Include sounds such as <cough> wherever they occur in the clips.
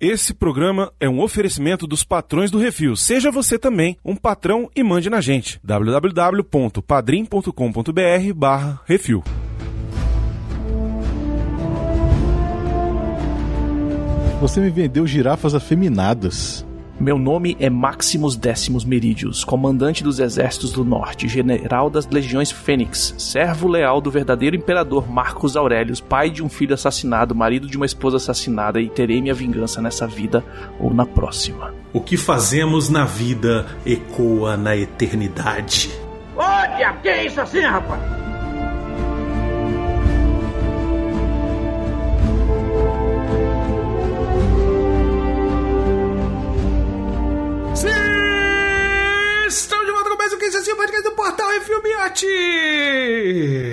Esse programa é um oferecimento dos patrões do Refil. Seja você também um patrão e mande na gente. www.padrim.com.br barra Refil. Você me vendeu girafas afeminadas. Meu nome é Maximus Décimos Meridius, comandante dos exércitos do norte, general das legiões Fênix, servo leal do verdadeiro imperador Marcos Aurelius, pai de um filho assassinado, marido de uma esposa assassinada, e terei minha vingança nessa vida ou na próxima. O que fazemos na vida ecoa na eternidade. Ô, diabo, que é isso assim, rapaz? Podcast do Portal e Filmiote!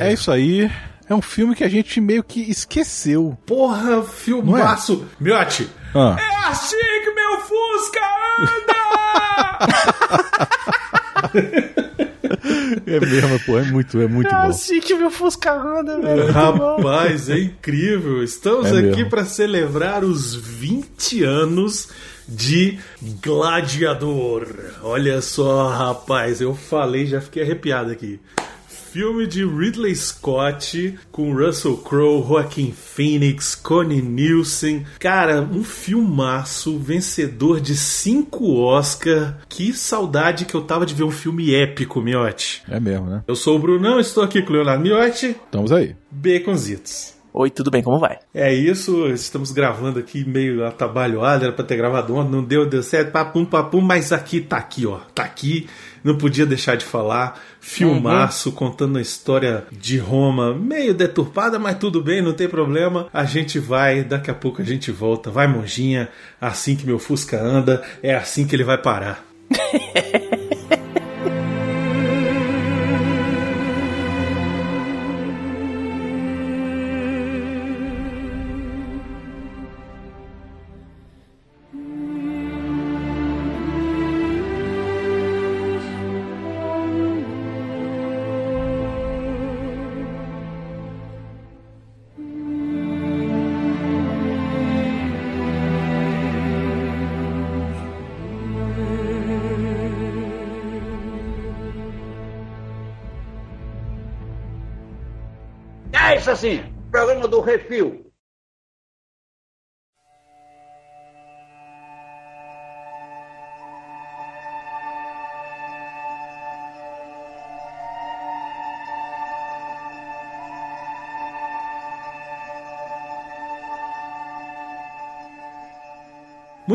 É isso aí. É um filme que a gente meio que esqueceu. Porra, filmaço! Miote, Ah. é assim que meu Fusca anda! <laughs> É mesmo, pô, é muito, é muito bom. assim que meu Fusca anda, velho. Rapaz, é incrível. Estamos É aqui para celebrar os 20 anos de Gladiador. Olha só, rapaz, eu falei, já fiquei arrepiado aqui. Filme de Ridley Scott com Russell Crowe, Joaquin Phoenix, Connie Nielsen. Cara, um filmaço, vencedor de cinco Oscar. Que saudade que eu tava de ver um filme épico, Miotti. É mesmo, né? Eu sou o Brunão, estou aqui com o Leonardo Miotti. Estamos aí. Baconzitos. Oi, tudo bem? Como vai? É isso, estamos gravando aqui meio atabalhoado, era pra ter gravado ontem, não deu, deu certo, papum, papum, mas aqui tá aqui, ó, tá aqui, não podia deixar de falar, filmaço, contando a história de Roma, meio deturpada, mas tudo bem, não tem problema, a gente vai, daqui a pouco a gente volta, vai monjinha, assim que meu Fusca anda, é assim que ele vai parar. <laughs> Isso assim, programa do Refil.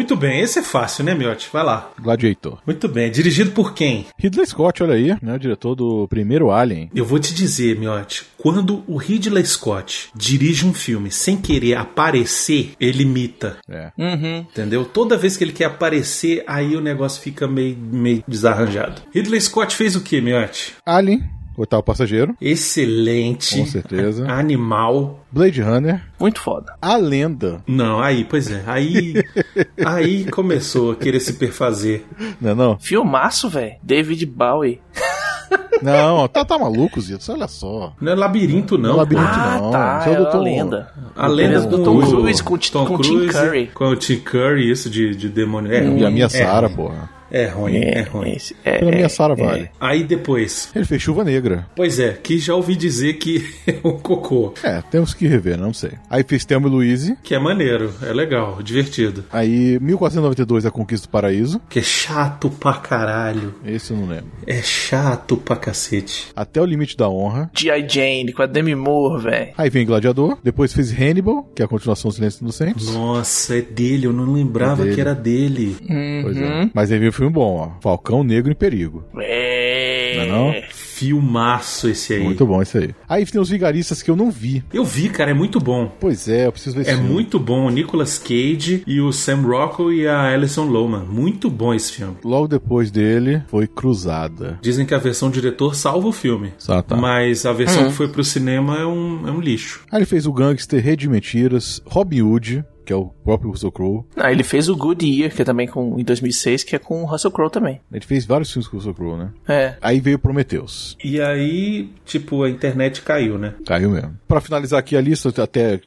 Muito bem, esse é fácil, né, Miotti? Vai lá. Gladiator. Muito bem, dirigido por quem? Ridley Scott, olha aí, né? O diretor do primeiro Alien. Eu vou te dizer, Miotti, quando o Ridley Scott dirige um filme sem querer aparecer, ele imita. É. Uhum. Entendeu? Toda vez que ele quer aparecer, aí o negócio fica meio, meio desarranjado. Ridley Scott fez o que, Miotti? Alien, Oitavo Passageiro, Excelente. com certeza. Animal. Blade Runner, Muito foda. A Lenda. Não, aí, pois é. Aí, <laughs> aí começou a querer se perfazer. Não é não? Filmaço, velho. David Bowie. <laughs> Não, tá, tá maluco, Zito, olha só. Não é labirinto, Não é não. labirinto, ah, não. tá. É o É a Dr. lenda. A lenda do com Tom o- Cruise com, Tom com Tim Cruise, Curry. Com o Tim Curry, isso de, de demônio. É E a minha é Sara, ruim. porra. É ruim, é, ruim. esse- é, Pela minha é, Sara vale. Aí depois. Ele fez Chuva Negra. Pois é, que já ouvi dizer que <laughs> é um cocô. É, temos que rever, não sei. Aí fez Thelma e Louise. Que é maneiro, é legal, divertido. Aí 1492 A Conquista do Paraíso. Que é chato pra caralho. Esse eu não lembro. É chato pra cacete. Até o Limite da Honra. G.I. Jane com a Demi Moore, velho. Aí vem Gladiador. Depois fez Hannibal, que é a continuação do Silêncio dos Inocentes. Nossa, é dele, eu não lembrava É dele. que era dele. Pois é. Mas aí veio um filme bom, ó. Falcão Negro em Perigo. É. Não é não? Filmaço esse aí. Muito bom esse aí. Aí tem os Vigaristas que eu não vi. Eu vi, cara, é muito bom. Pois é, eu preciso ver esse É filme. muito bom. O Nicolas Cage e o Sam Rockwell e a Alison Lohman. Muito bom esse filme. Logo depois dele foi Cruzada. Dizem que a versão diretor salva o filme. Ah, tá. Mas a versão que foi pro cinema é um, é um lixo. Aí ele fez o Gangster, Rede de Mentiras, Robin Hood, que é o próprio Russell Crowe. Ah, ele fez o Good Year, que é também com, em 2006, que é com o Russell Crowe também. Ele fez vários filmes com o Russell Crowe, né? É. Aí veio Prometheus. E aí, tipo, a internet caiu, né? Caiu mesmo. Pra finalizar aqui a lista, até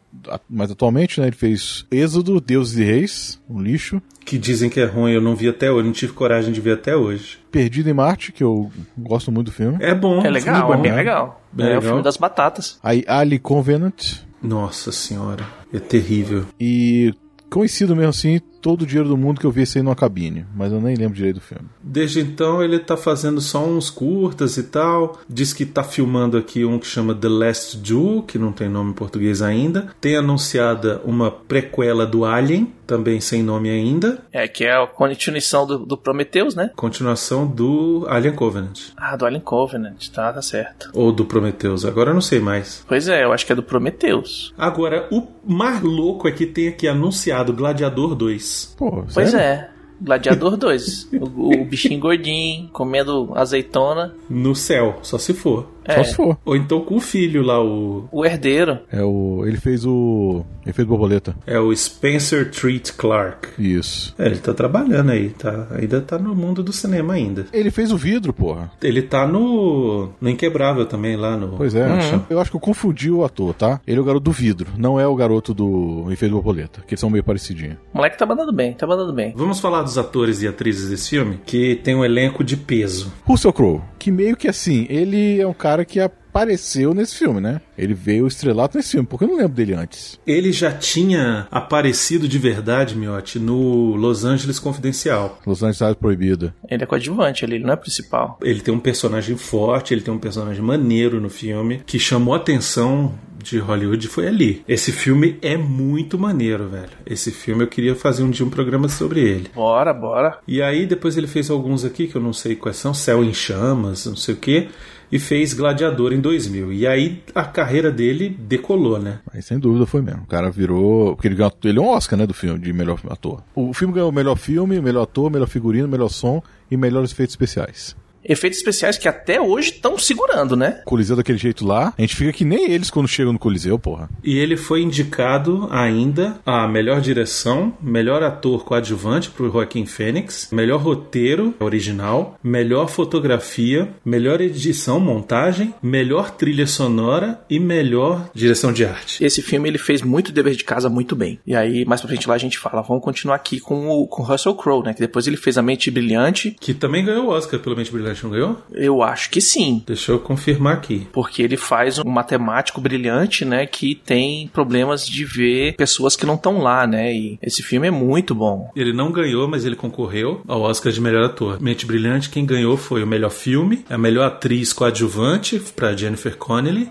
mais atualmente, né? Ele fez Êxodo, Deuses e Reis, um lixo. Que dizem que é ruim, eu não vi até hoje, não tive coragem de ver até hoje. Perdido em Marte, que eu gosto muito do filme. É bom, É legal, filme é bom. bem legal. Bem é o legal. filme das batatas. Aí Ali Covenant. Nossa senhora, é terrível. E conhecido mesmo assim, todo o dinheiro do mundo que eu vi esse aí numa cabine. Mas eu nem lembro direito do filme. Desde então ele tá fazendo só uns curtas e tal. Diz que tá filmando aqui um que chama The Last Jew, que não tem nome em português ainda. Tem anunciada uma prequela do Alien, também sem nome ainda. É, que é a continuação do, do Prometheus, né? Continuação do Alien Covenant. Ah, do Alien Covenant, tá, tá certo. Ou do Prometheus, agora eu não sei mais. Pois é, eu acho que é do Prometheus. Agora, o mais louco é que tem aqui anunciado Gladiador 2. Pô, Pois sério? é. Gladiador 2. <laughs> o, o bichinho gordinho, comendo azeitona. No céu, só se for. Só É, se for. Ou então com o filho lá, o. o herdeiro. É o. Ele fez o. Ele fez borboleta. É o Spencer Treat Clark. Isso. É, ele tá trabalhando aí, tá? Ainda tá no mundo do cinema ainda. Ele fez o vidro, porra. Ele tá no. no Inquebrável também, lá no. Pois é. Eu acho que eu confundi o ator, tá? Ele é o garoto do vidro, não é o garoto do Ele fez borboleta, que eles são meio parecidinhos. O moleque tá mandando bem, tá mandando bem. Vamos falar dos atores e atrizes desse filme, que tem um elenco de peso. Russell Crowe, que meio que assim, ele é um cara que apareceu nesse filme, né? Ele veio estrelato nesse filme, porque eu não lembro dele antes. Ele já tinha aparecido de verdade, Miotti, no Los Angeles Confidencial. Los Angeles Proibida. Ele é coadjuvante ali, ele não é principal. Ele tem um personagem forte, ele tem um personagem maneiro no filme, que chamou a atenção de Hollywood foi ali. Esse filme é muito maneiro, velho. Esse filme eu queria fazer um dia um programa sobre ele. Bora, bora. E aí depois ele fez alguns aqui que eu não sei quais são, Céu em Chamas, não sei o que, e fez Gladiador em 2000. E aí a carreira dele decolou, né? Mas sem dúvida foi mesmo. O cara virou. Porque ele ganhou. Ele é um Oscar, né? Do filme, de melhor ator. O filme ganhou melhor filme, melhor ator, melhor figurino, melhor som e melhores efeitos especiais. Efeitos especiais que até hoje estão segurando, né? Coliseu daquele jeito lá, a gente fica que nem eles quando chegam no Coliseu, porra. E ele foi indicado ainda a melhor direção, melhor ator coadjuvante pro Joaquim Fênix, melhor roteiro original, melhor fotografia, melhor edição, montagem, melhor trilha sonora e melhor direção de arte. Esse filme ele fez muito dever de casa muito bem. E aí, mais pra frente lá a gente fala, vamos continuar aqui com o com Russell Crowe, né? Que depois ele fez A Mente Brilhante. Que também ganhou o Oscar pelo Mente Brilhante, não ganhou? Eu acho que sim. Deixa eu confirmar aqui. Porque ele faz um matemático brilhante, né? Que tem problemas de ver pessoas que não estão lá, né? E esse filme é muito bom. Ele não ganhou, mas ele concorreu ao Oscar de melhor ator. Mente Brilhante, quem ganhou foi o melhor filme, a melhor atriz coadjuvante para Jennifer Connelly,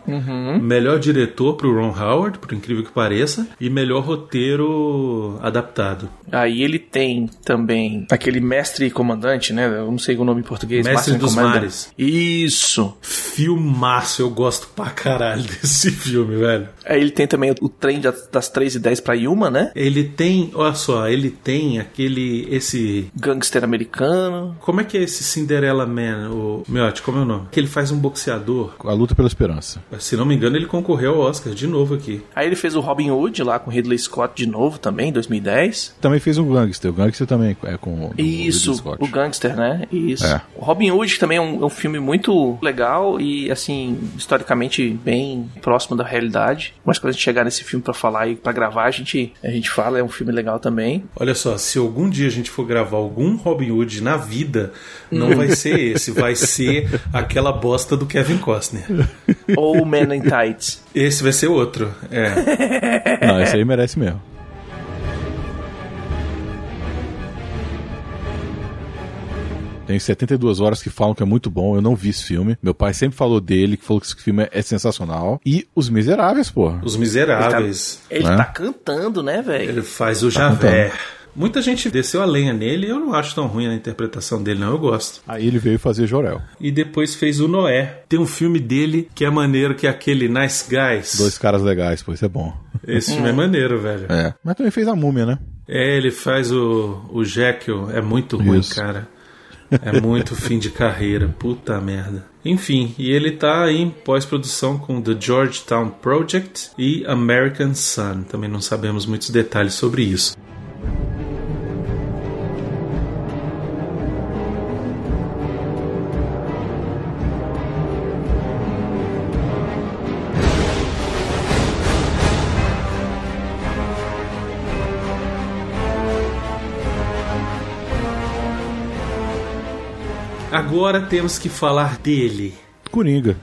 melhor diretor para Ron Howard, por incrível que pareça, e melhor roteiro adaptado. Aí ele tem também aquele mestre comandante, né? Eu não sei o nome em português. Mestre Dos Commander. Mares. Isso. Filmaço, eu gosto pra caralho <laughs> desse filme, velho. Aí ele tem também o trem das, das 3 e 10 pra Yuma, né? Ele tem, olha só, ele tem aquele, esse Gangster americano. Como é que é esse Cinderella Man, o Miotti, como é o nome? Que ele faz um boxeador. A luta pela esperança. Se não me engano, ele concorreu ao Oscar de novo aqui. Aí ele fez o Robin Hood lá com Ridley Scott de novo também, em 2010. Também fez o Gangster. O Gangster também é com o Isso, Ridley Scott. o Gangster, né? Isso. É. O Robin Hood também é um, é um filme muito legal e, assim, historicamente bem próximo da realidade. Mas quando a gente chegar nesse filme pra falar e pra gravar, a gente, a gente fala, é um filme legal também. Olha só, se algum dia a gente for gravar algum Robin Hood na vida, não vai ser esse, vai ser aquela bosta do Kevin Costner. Ou Man in Tights. Esse vai ser outro. É. Não, esse aí merece mesmo. Tem 72 horas que falam que é muito bom. Eu não vi esse filme. Meu pai sempre falou dele, que falou que esse filme é sensacional. E Os Miseráveis, porra. Os Miseráveis. Ele Né? tá cantando, né, velho? Ele faz o Javé. Muita gente desceu a lenha nele e eu não acho tão ruim a interpretação dele, não. Eu gosto. Aí ele veio fazer Jorel. E depois fez o Noé. Tem um filme dele que é maneiro, que é aquele Nice Guys. Dois caras legais, pô, isso é bom. Esse filme é maneiro, velho. É. Mas também fez a múmia, né? É, ele faz o, o Jekyll. É muito ruim, Isso. cara. É muito fim de carreira, puta merda. Enfim, e ele tá em pós-produção com The Georgetown Project e American Sun. Também não sabemos muitos detalhes sobre isso. Agora temos que falar dele. Coringa.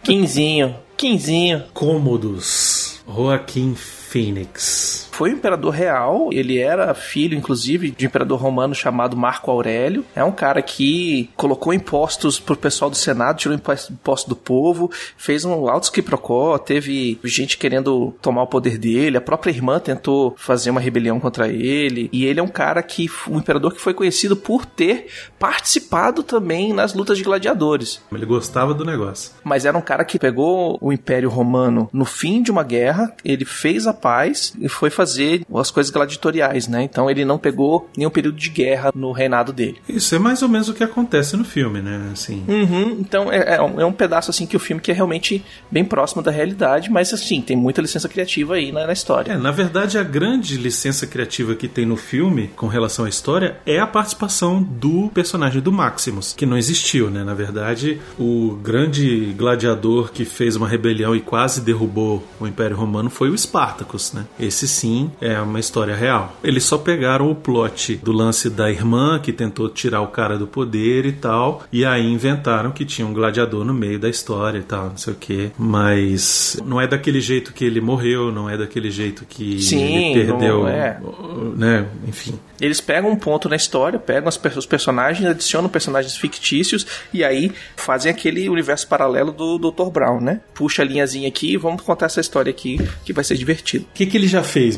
Quinzinho. Quinzinho. Cômodos. Joaquim Phoenix. Foi um imperador real, ele era filho, inclusive, de um imperador romano chamado Marco Aurélio. É um cara que colocou impostos pro pessoal do Senado, tirou imposto do povo, fez um alto quiprocó, teve gente querendo tomar o poder dele, a própria irmã tentou fazer uma rebelião contra ele, e ele é um cara que, um imperador que foi conhecido por ter participado também nas lutas de gladiadores. Ele gostava do negócio. Mas era um cara que pegou o Império Romano no fim de uma guerra, ele fez a paz e foi fazer fazer as coisas gladiatoriais, né? Então ele não pegou nenhum período de guerra no reinado dele. Isso é mais ou menos o que acontece no filme, né? Assim. Uhum, então é, é, um, é, um, pedaço assim que o filme que é realmente bem próximo da realidade, mas assim, tem muita licença criativa aí na, na história. É, na verdade, a grande licença criativa que tem no filme com relação à história é a participação do personagem do Maximus, que não existiu, né? Na verdade, o grande gladiador que fez uma rebelião e quase derrubou o Império Romano foi o Spartacus, né? Esse sim é uma história real. Eles só pegaram o plot do lance da irmã que tentou tirar o cara do poder e tal, e aí inventaram que tinha um gladiador no meio da história e tal, não sei o que. Mas não é daquele jeito que ele morreu, não é daquele jeito que Sim, ele perdeu, é. né? Enfim. Eles pegam um ponto na história, pegam os personagens, adicionam personagens fictícios e aí fazem aquele universo paralelo do Dr. Brown, né? Puxa a linhazinha aqui e vamos contar essa história aqui que vai ser divertido. O que, que ele já fez,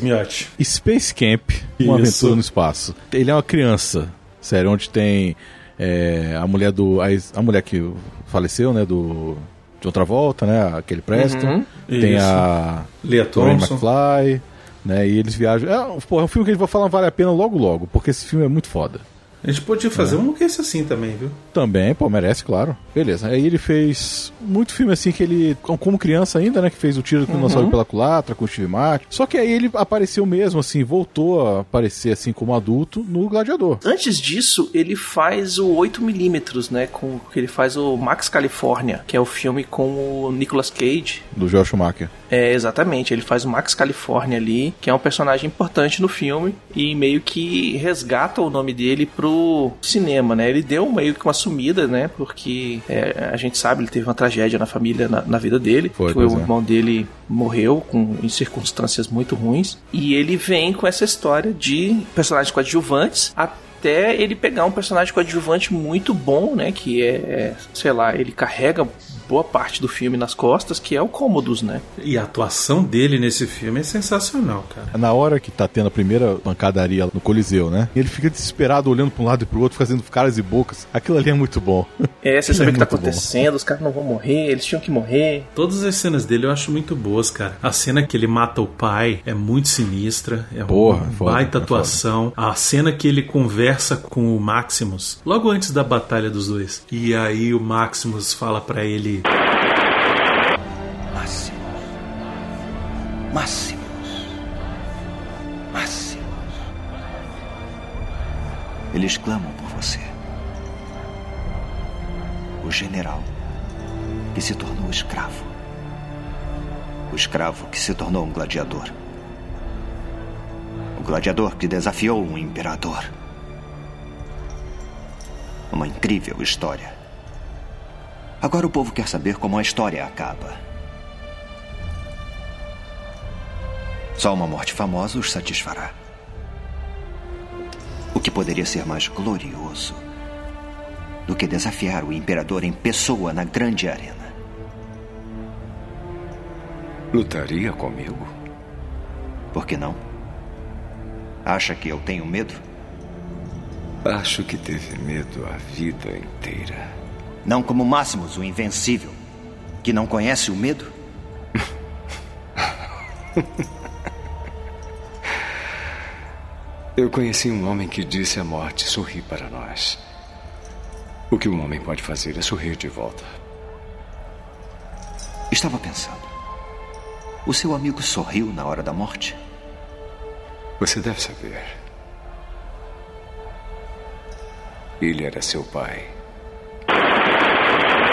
Space Camp, uma Isso. aventura no espaço. Ele é uma criança, sério, onde tem é, a mulher do. A, a, mulher que faleceu, né? Do. De outra volta, né? Aquele Preston. Uhum. Tem Isso. a. Leah Thompson. McFly né? E eles viajam. É, porra, é um filme que a gente vai falar vale a pena logo logo, porque esse filme é muito foda. A gente podia fazer é. um que esse assim também, viu? Também, pô, merece, claro. Beleza. Aí ele fez muito filme assim que ele, como criança ainda, né? Que fez o tiro que uhum. não pela culatra com o Steve Martin. Só que aí ele apareceu mesmo, assim, voltou a aparecer assim como adulto no Gladiador. Antes disso, ele faz o 8mm, né? Com que ele faz o Max California, que é o filme com o Nicolas Cage. Do Joel Schumacher. É, exatamente. Ele faz o Max California ali, que é um personagem importante no filme e meio que resgata o nome dele pro cinema, né? Ele deu meio que uma sumida, né? Porque é, a gente sabe, ele teve uma tragédia na família, na, na vida dele. Foi, que o é. irmão dele morreu com, em circunstâncias muito ruins. E ele vem com essa história de personagens coadjuvantes até ele pegar um personagem coadjuvante muito bom, né? Que é, é sei lá, ele carrega boa parte do filme nas costas, que é o Cômodos, né? E a atuação dele nesse filme é sensacional, cara. Na hora que tá tendo a primeira pancadaria no Coliseu, né? Ele fica desesperado olhando pra um lado e pro outro, fazendo caras e bocas. Aquilo ali é muito bom. É, você sabe o é que tá acontecendo, bom. os caras não vão morrer, eles tinham que morrer. Todas as cenas dele eu acho muito boas, cara. A cena que ele mata o pai é muito sinistra, é Porra, uma foda, baita é atuação. A cena que ele conversa com o Maximus, logo antes da batalha dos dois. E aí o Maximus fala para ele Máximos. Máximos. Máximos. Eles clamam por você. O general que se tornou escravo. O escravo que se tornou um gladiador. O gladiador que desafiou um imperador. Uma incrível história. Agora o povo quer saber como a história acaba. Só uma morte famosa os satisfará. O que poderia ser mais glorioso do que desafiar o imperador em pessoa na grande arena? Lutaria comigo? Por que não? Acha que eu tenho medo? Acho que teve medo a vida inteira. Não como Máximos, o invencível, que não conhece o medo? Eu conheci um homem que disse à morte sorri para nós. O que um homem pode fazer é sorrir de volta. Estava pensando. O seu amigo sorriu na hora da morte? Você deve saber. Ele era seu pai.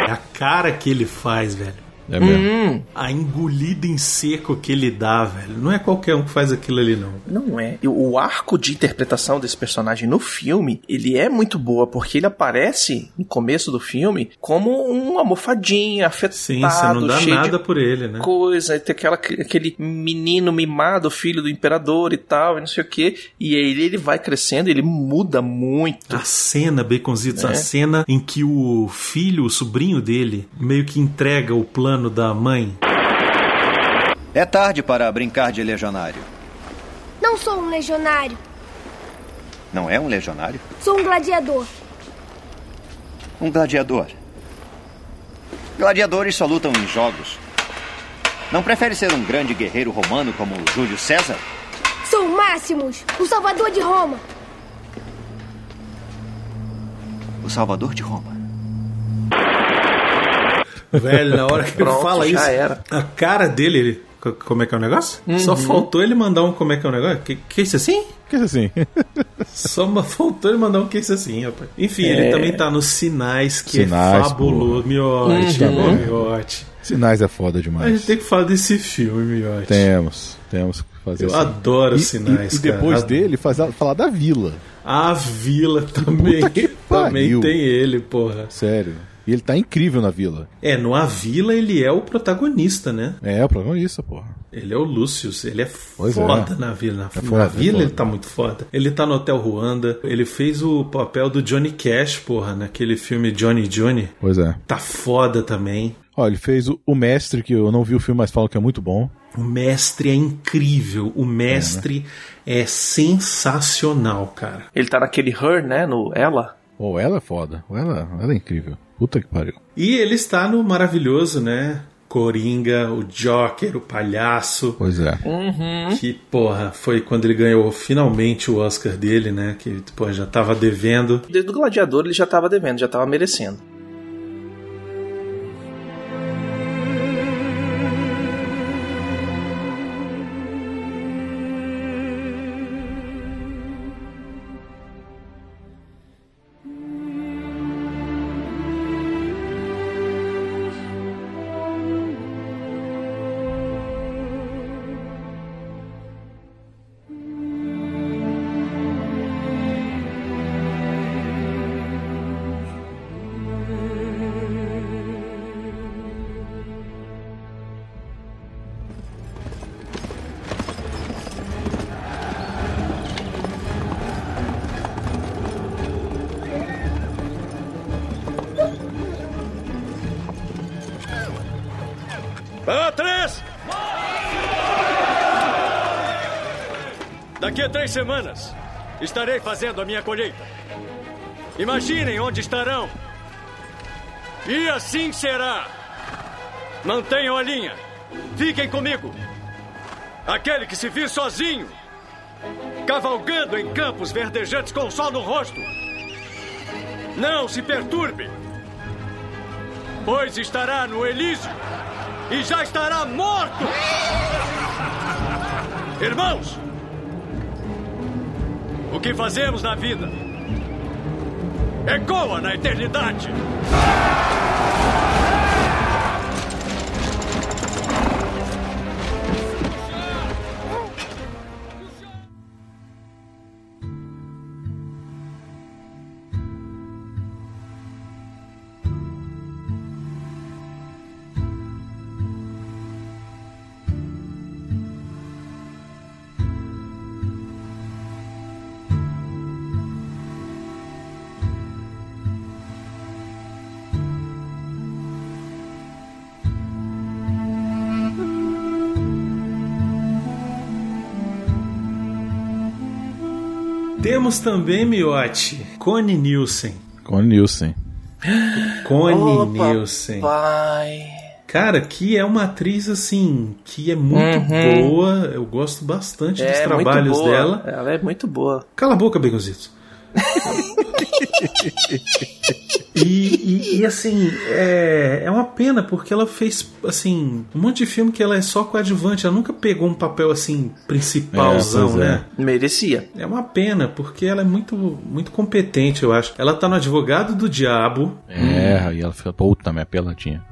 É a cara que ele faz, velho. É mesmo. A engolida em seco que ele dá, velho. Não é qualquer um que faz aquilo ali, não. Não é. E O arco de interpretação desse personagem no filme, ele é muito boa, porque ele aparece no começo do filme como um almofadinho, afetado, Sim, você não dá nada por ele, né? coisa, e tem aquela, aquele menino mimado, filho do imperador e tal, e não sei o que. E aí ele vai crescendo, ele muda muito. A cena, Baconzitos, É. a cena em que o filho, o sobrinho dele, meio que entrega o plano da mãe. É tarde para brincar de legionário. Não sou um legionário, Não é um legionário? sou um gladiador. Um gladiador. Gladiadores só lutam em jogos. Não prefere ser um grande guerreiro romano como Júlio César? Sou o Máximos, o salvador de Roma. O salvador de Roma. Velho, na hora que ele Pronto, fala já isso, era. a cara dele, ele, co- como é que é o negócio? Só Uhum. faltou ele mandar um como é que é o negócio? Que, que isso assim? Que é assim? <laughs> Só faltou ele mandar um que isso assim, rapaz. Enfim, É. ele também tá nos sinais, que Sinais, é fabuloso. Miote, Uhum. Miote. Sinais é foda A gente demais. tem que falar desse filme, Miote. Temos, temos que fazer Eu assim. adoro E- sinais, e, e depois cara. dele, fazer, falar da vila. A Vila também. Puta que também pariu. tem ele, porra. Sério. E ele tá incrível na vila. É, no A Vila ele é o protagonista, né? É, o protagonista, porra. Ele é o Lucius, ele é Pois é. foda na vila. Na, foda, na é vila ele tá muito foda. Ele tá no Hotel Ruanda, ele fez o papel do Johnny Cash, porra, naquele filme Johnny Johnny. Pois é. Tá foda também. Ó, ele fez o, o Mestre, que eu não vi o filme, mas falam que é muito bom. O mestre é incrível, o mestre é, sensacional, cara. Ele tá naquele Her, né? No Ela. Ou ela é foda. Ou ela, ela é incrível. Puta que pariu. E ele está no maravilhoso, né? Coringa, o Joker, o palhaço. Pois é. Que, porra, foi quando ele ganhou finalmente o Oscar dele, né? Que, porra, já tava devendo. Desde o Gladiador ele já tava devendo, já tava merecendo. Três semanas estarei fazendo a minha colheita. Imaginem onde estarão. E assim será. Mantenham a linha. Fiquem comigo. Aquele que se vir sozinho, cavalgando em campos verdejantes com o sol no rosto, não se perturbe, pois estará no Elísio e já estará morto. <laughs> Irmãos, o que fazemos na vida ecoa na eternidade. Temos também, Miotti, Connie Nielsen. Com o Nielsen. Connie Nielsen. Pai. Cara, que é uma atriz assim, que é muito Uhum. boa. Eu gosto bastante dos É muito trabalhos dela. Ela é muito boa. Cala a boca, Baconzitos. <laughs> <laughs> E, e, e, assim, é, é uma pena porque ela fez assim um monte de filme que ela é só coadjuvante, ela nunca pegou um papel assim principalzão, É, é. né? Merecia. É uma pena porque ela é muito muito competente, eu acho. Ela tá no Advogado do Diabo. É, e ela fica, puta, minha peladinha.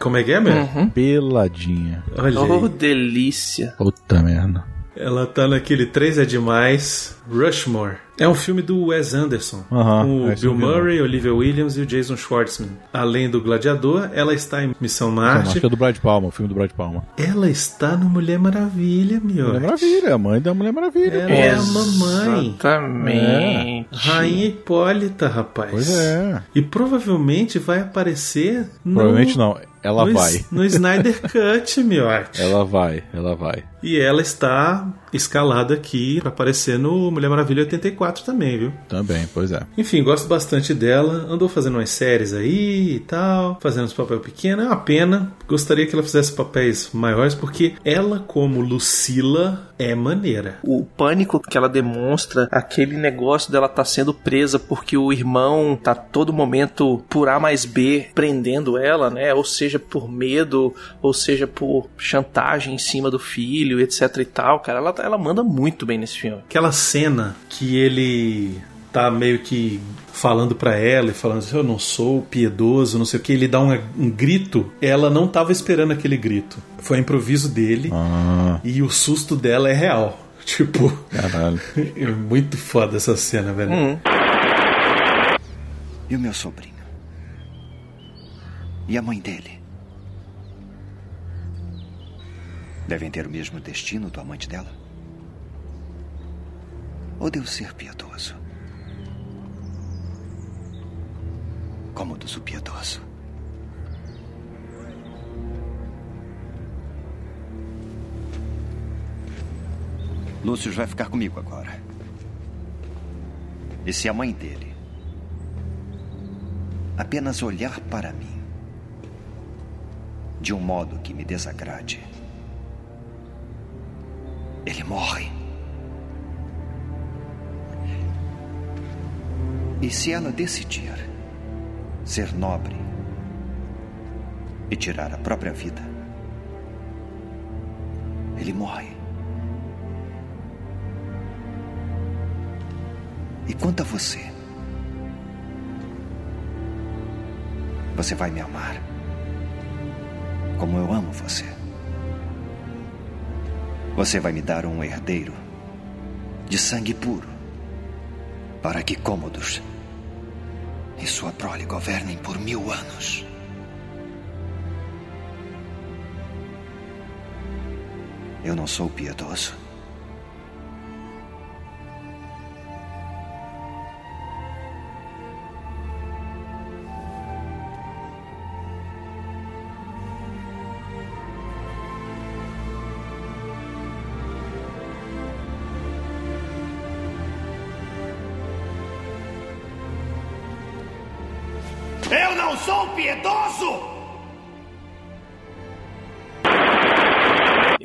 Como é que é, meu? Uhum. Peladinha. Olha Oh, aí. delícia. Puta merda. Ela tá naquele 3 é demais, Rushmore. É um filme do Wes Anderson, com o eu Bill? Murray, Olivia Williams e o Jason Schwartzman. Além do Gladiador, ela está em Missão Marte. Acho que é do Brad Palma, o filme do Brad Palma. Ela está no Mulher Maravilha, meu. Mulher Maravilha, a mãe da Mulher Maravilha. Ela pô. é a mamãe. Exatamente. Rainha Hipólita, rapaz. Pois é. E provavelmente vai aparecer no... Provavelmente não, ela no, vai. No Snyder Cut, meu. Ela vai, ela vai. E ela está escalada aqui pra aparecer no Mulher Maravilha 84 também, viu? Também, pois é. Enfim, gosto bastante dela. Andou fazendo umas séries aí e tal, fazendo uns papéis pequenos. É uma pena. Gostaria que ela fizesse papéis maiores, porque ela, como Lucila, é maneira. O pânico que ela demonstra, aquele negócio dela tá sendo presa porque o irmão tá todo momento por A mais B prendendo ela, né? Ou seja, por medo, ou seja, por chantagem em cima do filho, etc e tal. Cara, ela, ela manda muito bem nesse filme. Aquela cena que ele tá meio que falando pra ela e falando assim, eu não sou piedoso, não sei o que, ele dá um, um grito, ela não tava esperando aquele grito. Foi improviso dele Ah, e o susto dela é real. <laughs> Tipo, caralho. <laughs> é muito foda essa cena, velho. Hum. E o meu sobrinho? E a mãe dele? Devem ter o mesmo destino do amante dela? Ou devo ser piedoso? Como dos o piedoso? Lúcio vai ficar comigo agora. E se a mãe dele apenas olhar para mim de um modo que me desagrade, ele morre. E se ela decidir ser nobre e tirar a própria vida, ele morre. E quanto a você? Você vai me amar como eu amo você. Você vai me dar um herdeiro de sangue puro para que Cômodos e sua prole governem por mil anos. Eu não sou piedoso.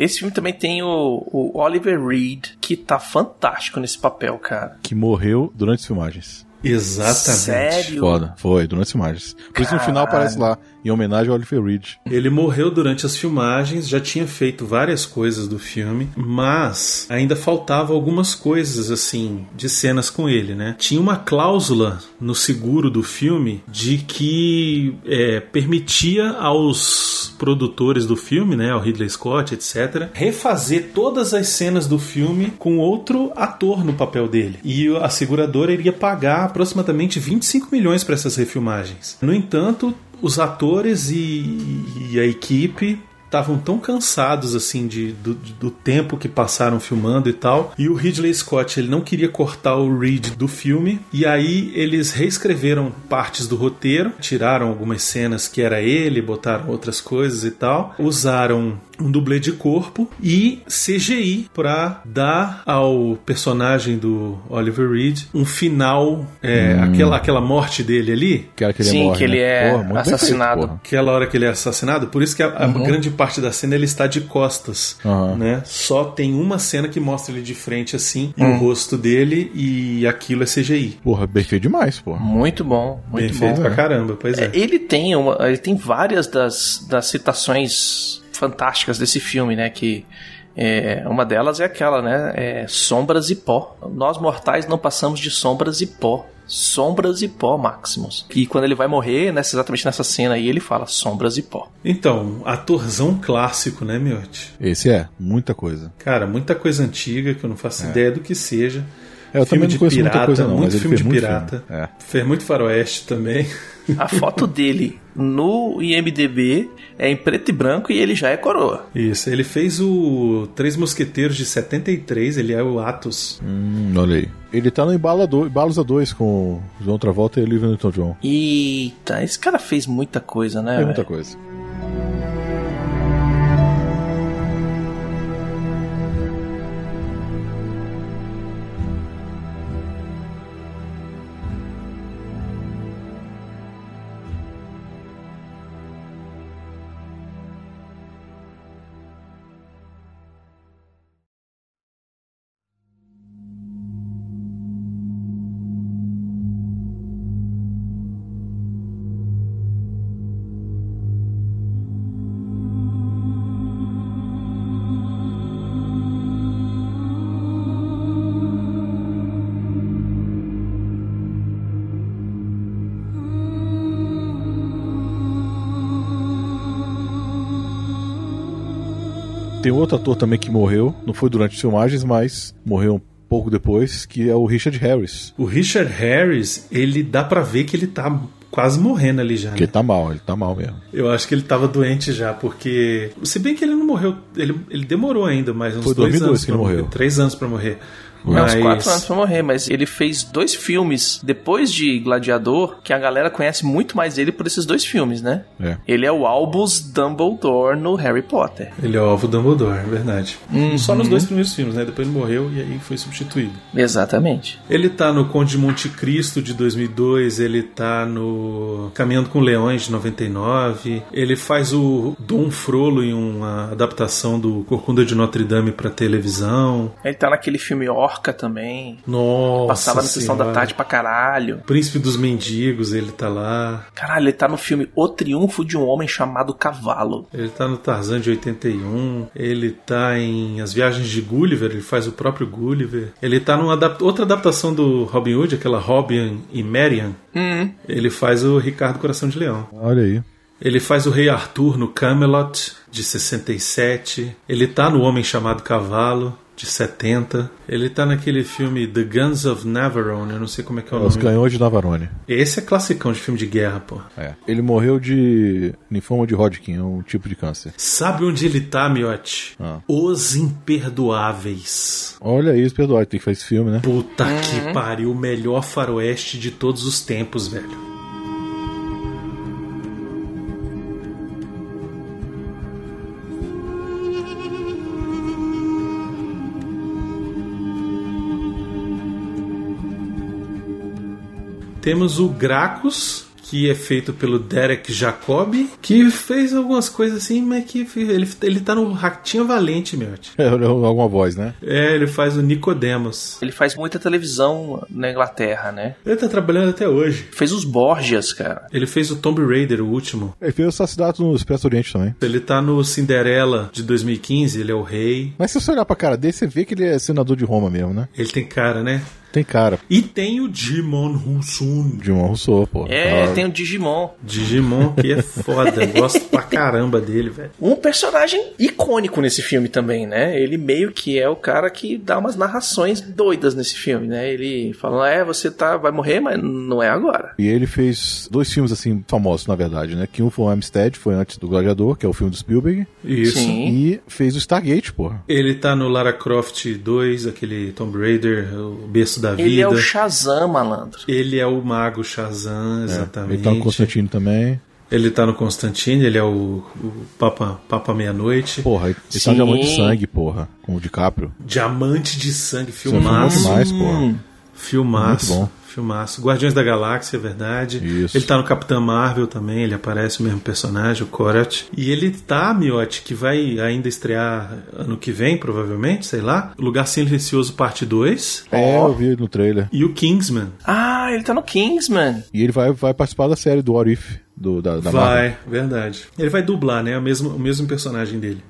Esse filme também tem o, o Oliver Reed, que tá fantástico nesse papel, cara. Que morreu durante as filmagens. Exatamente. Sério? Foda, foi, durante as filmagens. Por isso no final aparece lá, em homenagem ao Oliver Reed. Ele morreu durante as filmagens, já tinha feito várias coisas do filme, mas ainda faltava algumas coisas assim de cenas com ele, né? Tinha uma cláusula no seguro do filme de que é, permitia aos produtores do filme, né, ao Ridley Scott, etc, refazer todas as cenas do filme com outro ator no papel dele. E a seguradora iria pagar aproximadamente 25 milhões para essas refilmagens. No entanto, os atores e, e a equipe estavam tão cansados assim de, do, do, tempo que passaram filmando e tal. E o Ridley Scott ele não queria cortar o Reed do filme e aí eles reescreveram partes do roteiro, tiraram algumas cenas que era ele, botaram outras coisas e tal, usaram um dublê de corpo e CGI pra dar ao personagem do Oliver Reed um final, é, Hum. aquela, aquela morte dele ali, Que que ele Sim, morre, que ele né? é Porra, muito feito, assassinado. porra. aquela hora que ele é assassinado, por isso que a, a Uhum. grande parte da cena ele está de costas, Aham. né? Só tem uma cena que mostra ele de frente assim, e Hum. o rosto dele e aquilo é CGI. Porra, bem feito demais, porra. Muito bom, Bem muito feito bom. pra caramba, pois é. É, Ele tem uma, ele tem várias das, das citações fantásticas desse filme, né? Que é, uma delas é aquela, né? É, sombras e pó. Nós mortais não passamos de sombras e pó. Sombras e pó, Maximus. E quando ele vai morrer, nessa, exatamente nessa cena aí, ele fala sombras e pó. Então, atorzão clássico, né, Miotti? Esse é, muita coisa. Cara, muita coisa antiga que eu não faço ideia do que seja. É, eu filme também de não conheço pirata, muita coisa não, muito filme fez de muito pirata. filme. É. Fez muito faroeste também. A foto dele no IMDB é em preto e branco e ele já é coroa. Isso, ele fez o Três Mosqueteiros de 73, ele é o Atos. Hum, olha aí. Ele tá no Embala do, Embalos a 2 com o João Travolta e o Olivia Newton-John. Eita, esse cara fez muita coisa, né? É muita coisa. Tem outro ator também que morreu, não foi durante as filmagens, mas morreu um pouco depois, que é o Richard Harris. O Richard Harris, ele dá pra ver que ele tá quase morrendo ali já. Que né? ele tá mal, ele tá mal mesmo. Eu acho que ele tava doente já, porque. Se bem que ele não morreu, ele, ele demorou ainda, mais uns Foi dois 2002 anos que ele morreu. Três anos pra morrer. É uns Mas- quatro anos pra morrer, mas ele fez dois filmes depois de Gladiador, que a galera conhece muito mais ele por esses dois filmes, né? É. Ele é o Albus Dumbledore no Harry Potter. Ele é o alvo Dumbledore, é verdade. Uhum. Só nos dois primeiros filmes, né? Depois ele morreu e aí foi substituído. Exatamente. Ele tá no Conde de Monte Cristo de 2002, ele tá no Caminhando com Leões de 99, ele faz o Dom Frollo em uma adaptação do Corcunda de Notre Dame pra televisão. Ele tá naquele filme Também. Nossa Passava na sessão da tarde pra caralho. Príncipe dos Mendigos, ele tá lá. Caralho, ele tá no filme O Triunfo de um Homem Chamado Cavalo. Ele tá no Tarzan de 81, ele tá em As Viagens de Gulliver, ele faz o próprio Gulliver. Ele tá numa adap- outra adaptação do Robin Hood, aquela Robin e Marian. Hum. Ele faz o Ricardo Coração de Leão. Olha aí. Ele faz o Rei Arthur no Camelot de 67. Ele tá no Homem Chamado Cavalo de 70. Ele tá naquele filme The Guns of Navarone, eu não sei como é que é o Os nome. Canhões de Navarone. Esse é classicão de filme de guerra, pô. É. Ele morreu de linfoma de Hodgkin, é um tipo de câncer. Sabe onde ele tá, Miotti? Ah. Os Imperdoáveis. Olha aí, perdoar, tem que fazer esse filme, né? Puta que pariu, o melhor faroeste de todos os tempos, velho. Temos o Gracchus, que é feito pelo Derek Jacobi, que fez algumas coisas assim, mas que ele, ele tá no Ratinho Valente, meu. É, alguma voz, né? É, ele faz o Nicodemos. Ele faz muita televisão na Inglaterra, né? Ele tá trabalhando até hoje. Fez os Borgias, cara. Ele fez o Tomb Raider, o último. Ele fez o assassinato no Expresso Oriente também. Ele tá no Cinderela de 2015, ele é o rei. Mas se você olhar pra cara dele, você vê que ele é senador de Roma mesmo, né? Ele tem cara, né? Tem cara. E tem o Digimon Hussun. Digimon Rousseau, pô. É, Ah, tem o Digimon. Digimon que é foda. Gosto pra caramba dele, velho. Um personagem icônico nesse filme também, né? Ele meio que é o cara que dá umas narrações doidas nesse filme, né? Ele fala, é, você tá, vai morrer, mas não é agora. E ele fez dois filmes, assim, famosos, na verdade, né? Que um foi o Amstead, foi antes do Gladiador, que é o filme do Spielberg. Isso. Sim. E fez o Stargate, pô. Ele tá no Lara Croft 2, aquele Tomb Raider, o berço da vida. Ele é o Shazam, malandro. Ele é o mago Shazam, exatamente. Ele tá no Constantino também. Ele tá no Constantine, ele é o, o Papa, Papa Meia-Noite. Porra, ele tá um diamante de sangue, porra, com o DiCaprio. Diamante de sangue, é filmaço. demais, porra. Filmaço. Muito bom. Filmaço. Guardiões da Galáxia, é verdade. Isso. Ele tá no Capitã Marvel também, ele aparece o mesmo personagem, o Korat. E ele tá, Miotti, que vai ainda estrear ano que vem, provavelmente, sei lá. Lugar Silencioso Parte 2. É, eu vi no trailer. E o Kingsman. Ah, ele tá no Kingsman. E ele vai, vai participar da série do What If, do, da, da Marvel. vai, verdade. Ele vai dublar, né? O mesmo, o mesmo personagem dele.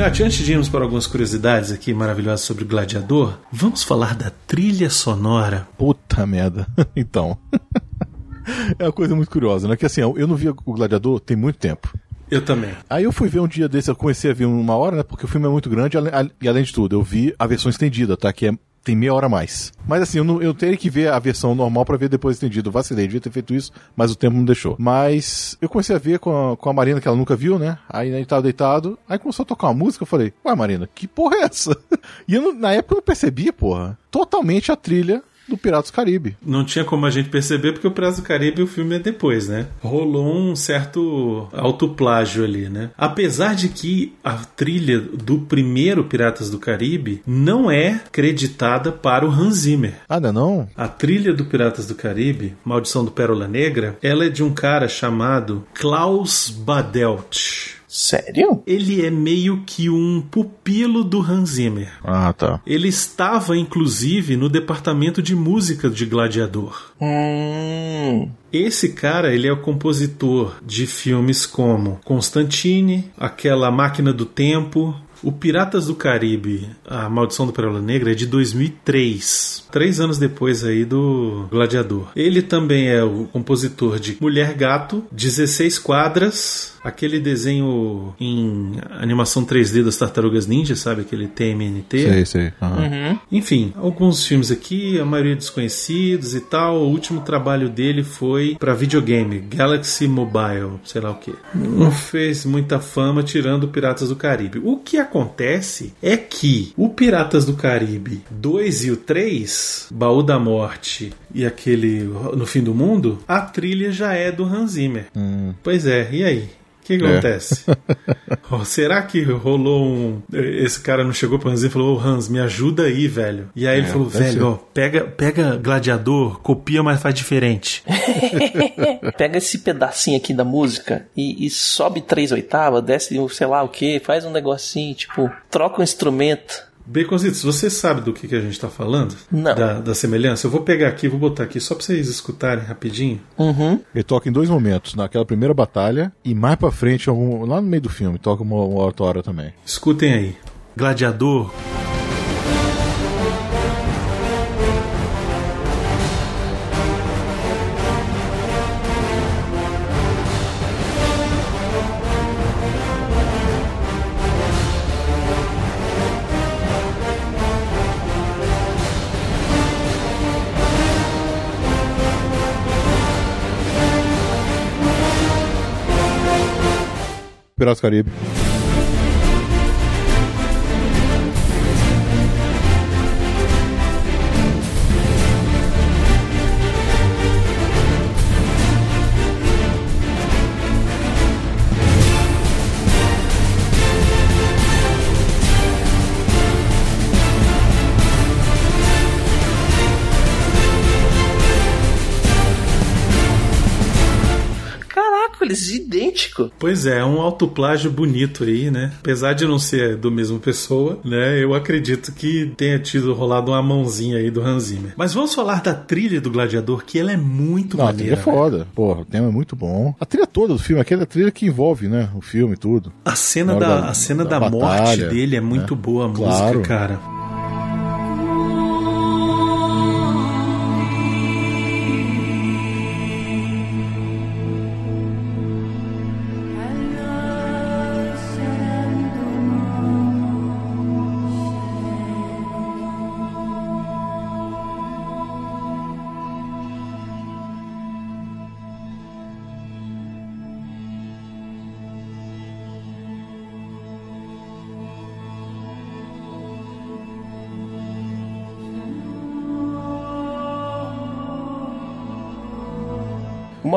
Miotti, antes de irmos para algumas curiosidades aqui maravilhosas sobre o Gladiador, vamos falar da trilha sonora. Puta merda. <laughs> então. é uma coisa muito curiosa, né? Que assim, eu não vi o Gladiador tem muito tempo. Eu também. Aí eu fui ver um dia desse, eu comecei a ver uma hora, né? Porque o filme é muito grande e além de tudo, eu vi a versão estendida, tá? Que é, tem meia hora a mais. Mas assim, eu, não, eu teria que ver a versão normal pra ver depois estendido. Eu vacilei, devia ter feito isso, mas o tempo não deixou. Mas eu comecei a ver com a, com a Marina, que ela nunca viu, né? Aí a gente tava deitado, aí começou a tocar uma música, eu falei, ué Marina, que porra é essa? <laughs> E eu na época eu não percebi, porra. Totalmente a trilha do Piratas do Caribe. Não tinha como a gente perceber porque o Piratas do Caribe o filme é depois, né? Rolou um certo autoplágio ali, né? Apesar de que a trilha do primeiro Piratas do Caribe não é creditada para o Hans Zimmer. Ah, não é não? A trilha do Piratas do Caribe, Maldição do Pérola Negra, ela é de um cara chamado Klaus Badelt. Sério? Ele é meio que um pupilo do Hans Zimmer. Ah, tá. Ele estava, inclusive, no departamento de música de Gladiador. Hum. Esse cara, ele é o compositor de filmes como Constantine, aquela Máquina do Tempo, o Piratas do Caribe, a Maldição do Pérola Negra é de 2003, três anos depois aí do Gladiador. Ele também é o compositor de Mulher Gato, 16 quadras, aquele desenho em animação 3D das Tartarugas Ninja, sabe aquele TMNT? Sei, sei. Uhum. Enfim, alguns filmes aqui, a maioria desconhecidos e tal. O último trabalho dele foi para videogame, Galaxy Mobile, sei lá o que. Não fez muita fama tirando Piratas do Caribe. O que acontece é que o Piratas do Caribe 2 e o 3, Baú da Morte e aquele No Fim do Mundo, a trilha já é do Hans Zimmer. Pois é, e aí? O que, que É. acontece? <laughs> Oh, será que rolou um. Esse cara não chegou pro Hans e falou: Ô Hans, me ajuda aí, velho. E aí ele É, falou: deve velho, ó, pega, pega gladiador, copia, mas faz diferente. <laughs> Pega esse pedacinho aqui da música e, e sobe três oitavas, desce um sei lá o que, faz um negocinho, tipo, troca um instrumento. Baconzitos, você sabe do que, que a gente tá falando? Não. Da, da semelhança? Eu vou pegar aqui, vou botar aqui só pra vocês escutarem rapidinho. Uhum. Ele toca em dois momentos, naquela primeira batalha e mais pra frente, algum- lá no meio do filme, toca uma, uma outra hora também. Escutem aí. Gladiador. Piratas Caribe. Pois é, é um autoplágio bonito aí, né? Apesar de não ser do mesmo pessoa, né? Eu acredito que tenha tido rolado uma mãozinha aí do Hans Zimmer. Mas vamos falar da trilha do Gladiador, que ela é muito Não, a trilha maneira. é foda. Porra, o tema é muito bom. A trilha toda do filme, aquela trilha que envolve, né? O filme e tudo. A cena, da, da- a cena da da, morte batalha, dele é muito né? boa, a Claro. música, cara.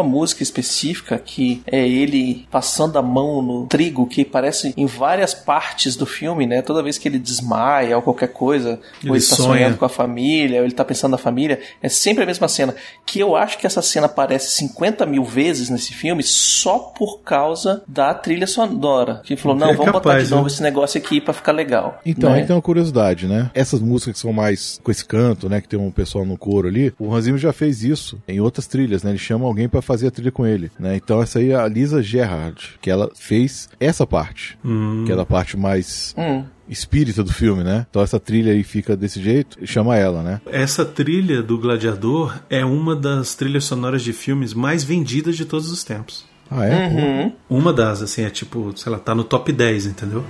Uma música específica que é ele passando a mão no trigo, que parece em várias partes do filme, né? Toda vez que ele desmaia ou qualquer coisa, Ele ou ele tá sonha. sonhando com a família, ou ele tá pensando na família, é sempre a mesma cena. Que eu acho que essa cena aparece 50 mil vezes nesse filme só por causa da trilha sonora. Que falou, não, É vamos botar capaz, de novo né? esse negócio aqui pra ficar legal. Então, né? aí tem uma curiosidade, né? Essas músicas que são mais com esse canto, né? Que tem um pessoal no coro ali. O Zimmer já fez isso em outras trilhas, né? Ele chama alguém pra fazer a trilha com ele, né? Então essa aí é a Lisa Gerhard, que ela fez essa parte, Hum. que é a parte mais Hum. espírita do filme, né? Então essa trilha aí fica desse jeito e chama ela, né? Essa trilha do Gladiador é uma das trilhas sonoras de filmes mais vendidas de todos os tempos. Ah, é? Uhum. Uma das, assim, é tipo, sei lá, tá no top 10, entendeu?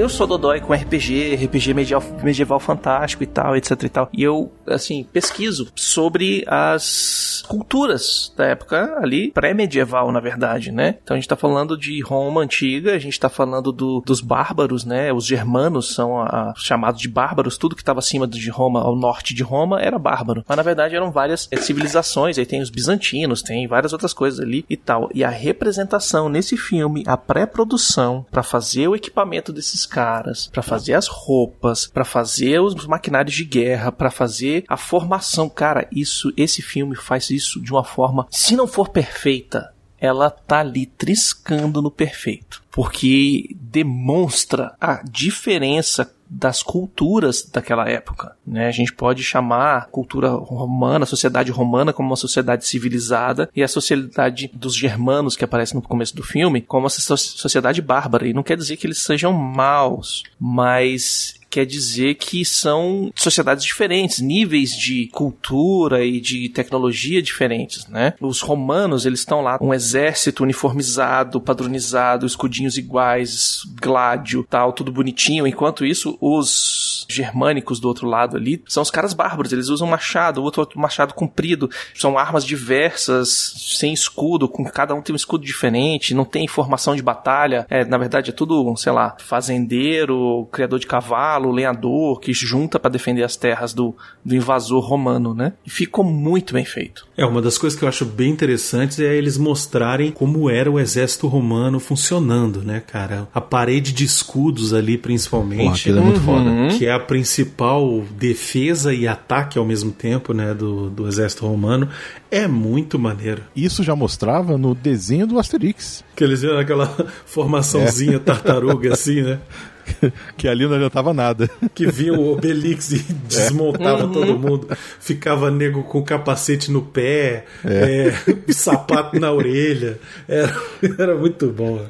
Eu sou dodói com RPG, RPG medieval, medieval fantástico e tal, etc e tal. E eu, assim, pesquiso sobre as culturas da época ali, pré-medieval, na verdade, né? Então a gente tá falando de Roma antiga, a gente tá falando do, dos bárbaros, né? Os germanos são a- chamados de bárbaros, tudo que estava acima de Roma, ao norte de Roma, era bárbaro. Mas na verdade eram várias eh, civilizações, aí tem os bizantinos, tem várias outras coisas ali e tal. E a representação nesse filme, a pré-produção para fazer o equipamento desses caras, para fazer as roupas, para fazer os maquinários de guerra, para fazer a formação, cara, isso esse filme faz isso de uma forma, se não for perfeita, ela tá ali triscando no perfeito, porque demonstra a diferença das culturas daquela época, né? A gente pode chamar a cultura romana, a sociedade romana como uma sociedade civilizada e a sociedade dos germanos que aparece no começo do filme como uma so- sociedade bárbara. E não quer dizer que eles sejam maus, mas quer dizer que são sociedades diferentes, níveis de cultura e de tecnologia diferentes, né? Os romanos, eles estão lá, um exército uniformizado, padronizado, escudinhos iguais, gládio, tal, tudo bonitinho, enquanto isso os germânicos do outro lado ali são os caras bárbaros, eles usam machado, outro outro machado comprido, são armas diversas, sem escudo, com cada um tem um escudo diferente, não tem formação de batalha, é, na verdade é tudo, sei lá, fazendeiro, criador de cavalo, lenhador, que junta pra defender as terras do, do invasor romano, né? E ficou muito bem feito. É, uma das coisas que eu acho bem interessantes é eles mostrarem como era o exército romano funcionando, né, cara? A parede de escudos ali, principalmente. Porra, aquilo é muito foda. Que é a principal defesa e ataque ao mesmo tempo, né, do, do exército romano. É muito maneiro. Isso já mostrava no desenho do Asterix. Que eles viram aquela <laughs> formaçãozinha tartaruga assim, né? <laughs> <laughs> que ali não adiantava nada. Que vinha o Obelix e <laughs> desmontava Uhum. todo mundo. Ficava nego com capacete no pé, é, <laughs> sapato na orelha. Era, era muito bom.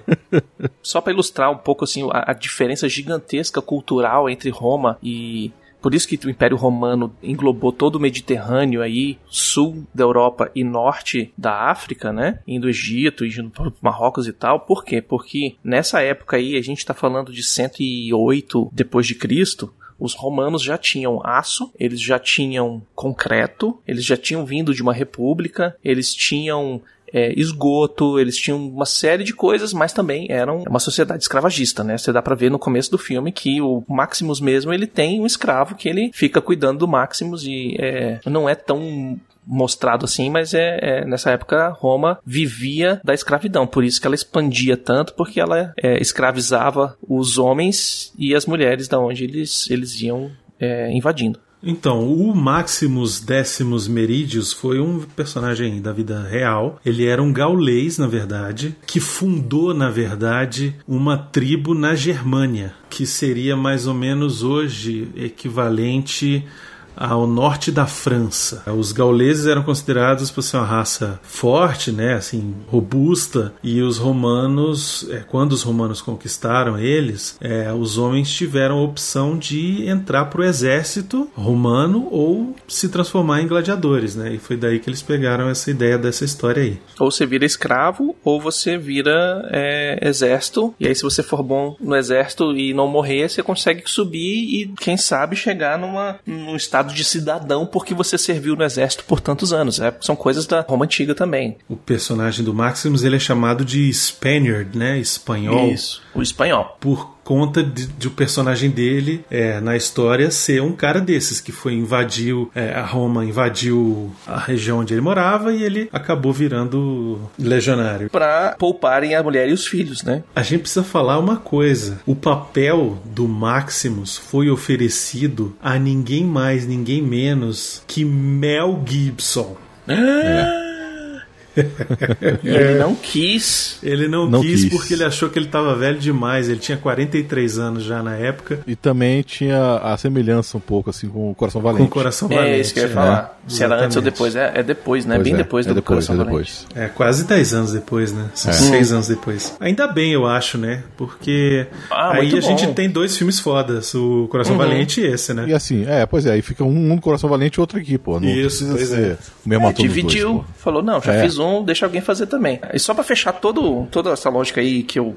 Só pra ilustrar um pouco assim a, a diferença gigantesca cultural entre Roma e por isso que o Império Romano englobou todo o Mediterrâneo aí, sul da Europa e norte da África, né? Indo Egito, indo para Marrocos e tal. Por quê? Porque nessa época aí, a gente tá falando de 108 depois de Cristo, Os romanos já tinham aço, eles já tinham concreto, eles já tinham vindo de uma república, eles tinham é, esgoto, eles tinham uma série de coisas, mas também eram uma sociedade escravagista, né? Você dá pra ver no começo do filme que o Maximus mesmo, ele tem um escravo que ele fica cuidando do Maximus e é, não é tão mostrado assim, mas é, é, nessa época Roma vivia da escravidão, por isso que ela expandia tanto, porque ela é, escravizava os homens e as mulheres da onde eles, eles iam é, invadindo. Então, o Maximus Decimus Meridius foi um personagem da vida real. Ele era um gaulês, na verdade, que fundou, na verdade, uma tribo na Germânia, que seria mais ou menos hoje equivalente ao norte da França. Os gauleses eram considerados por ser uma raça forte, né, assim, robusta, e os romanos, é, quando os romanos conquistaram eles, é, os homens tiveram a opção de entrar para o exército romano ou se transformar em gladiadores, né, e foi daí que eles pegaram essa ideia dessa história aí. Ou você vira escravo, ou você vira é, exército, e aí se você for bom no exército e não morrer, você consegue subir e, quem sabe, chegar numa, num estado de cidadão porque você serviu no exército por tantos anos. É, são coisas da Roma antiga também. O personagem do Maximus ele é chamado de Spaniard, né? Espanhol. Isso, o espanhol. Por conta de, de o personagem dele é, na história ser um cara desses que foi invadiu é, a Roma, invadiu a região onde ele morava e ele acabou virando legionário. Para pouparem a mulher e os filhos, né? A gente precisa falar uma coisa: o papel do Maximus foi oferecido a ninguém mais, ninguém menos que Mel Gibson. É. ele não quis. Ele não, não quis, quis, porque ele achou que ele estava velho demais. Ele tinha 43 anos já na época. E também tinha a semelhança um pouco assim com o Coração Valente. Com o Coração Valente. É isso que eu ia falar. É, Se era antes ou depois. É, é depois, né? Pois Bem é, depois do é depois, Coração é depois. Valente. É, quase 10 anos depois, né? São 6 anos depois. Ainda bem, eu acho, né? Porque ah, aí a bom. gente tem dois filmes fodas. O Coração uhum. Valente e esse, né? E assim, é, pois é. Aí fica um, um Coração Valente e outro aqui, pô. Não isso, precisa pois ser é. o mesmo ator Dividiu. Dois, falou, não, já É. fiz um, deixa alguém fazer também. E só pra fechar todo, toda essa lógica aí que eu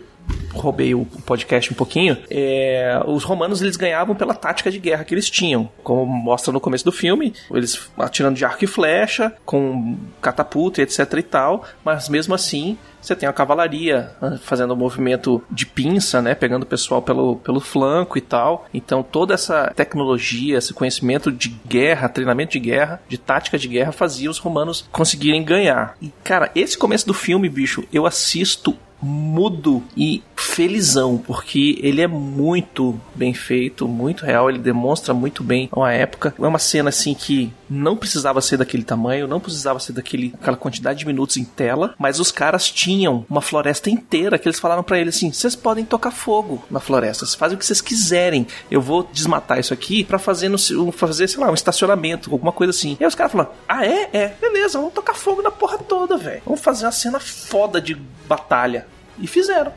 roubei o podcast um pouquinho, é, os romanos eles ganhavam pela tática de guerra que eles tinham, como mostra no começo do filme, eles atirando de arco e flecha, com catapulta, etc e tal, mas mesmo assim você tem a cavalaria né, fazendo um movimento de pinça, né, pegando o pessoal pelo, pelo flanco e tal. Então toda essa tecnologia, esse conhecimento de guerra, treinamento de guerra, de tática de guerra fazia os romanos conseguirem ganhar. E cara, esse começo do filme, bicho, eu assisto mudo e felizão, porque ele é muito bem feito, muito real, ele demonstra muito bem uma época. É uma cena assim que não precisava ser daquele tamanho, não precisava ser daquele aquela quantidade de minutos em tela, mas os caras tinham uma floresta inteira que eles falaram para ele assim: "Vocês podem tocar fogo na floresta, vocês fazem o que vocês quiserem. Eu vou desmatar isso aqui para fazer no fazer, sei lá, um estacionamento, alguma coisa assim". E aí os caras falaram: "Ah, é? É, beleza, vamos tocar fogo na porra toda, velho. Vamos fazer uma cena foda de batalha". E fizeram.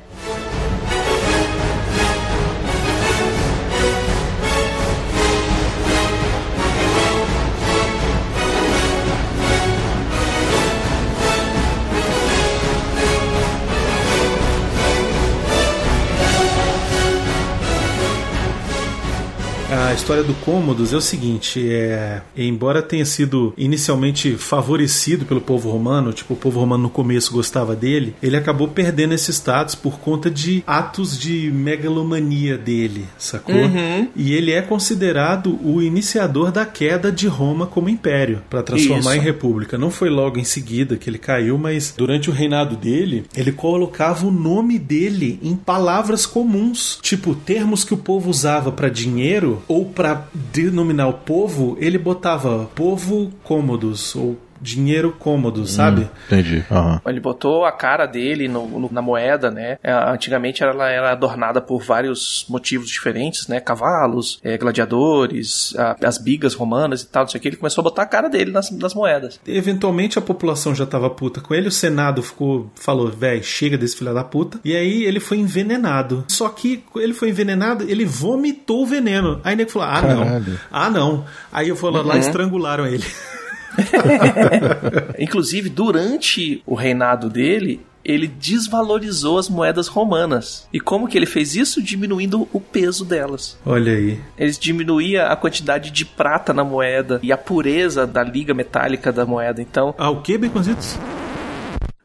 A história do Cômodos é o seguinte: é, embora tenha sido inicialmente favorecido pelo povo romano, tipo, o povo romano no começo gostava dele, ele acabou perdendo esse status por conta de atos de megalomania dele, sacou? Uhum. E ele é considerado o iniciador da queda de Roma como império, para transformar Isso. em república. Não foi logo em seguida que ele caiu, mas durante o reinado dele, ele colocava o nome dele em palavras comuns, tipo termos que o povo usava para dinheiro ou para denominar o povo, ele botava povo cômodos ou dinheiro cômodo, sabe? Entendi. Aham. Ele botou a cara dele no- no- na moeda, né? É, Antigamente ela era adornada por vários motivos diferentes, né? Cavalos, é, gladiadores, a- as bigas romanas e tal, não sei o que. Ele começou a botar a cara dele nas, nas moedas. Eventualmente a população já tava puta com ele, o Senado ficou, falou, véi, chega desse filho da puta. E aí ele foi envenenado. Só que ele foi envenenado, ele vomitou o veneno. Aí o nego falou: ah, não. Caralho. Ah, não. Aí eu falo, lá Uhum. estrangularam ele. <laughs> <laughs> Inclusive, durante o reinado dele, ele desvalorizou as moedas romanas. E como que ele fez isso? Diminuindo o peso delas. Olha aí. Ele diminuía a quantidade de prata na moeda e a pureza da liga metálica da moeda. Então. Ah, o que, Baconzitos?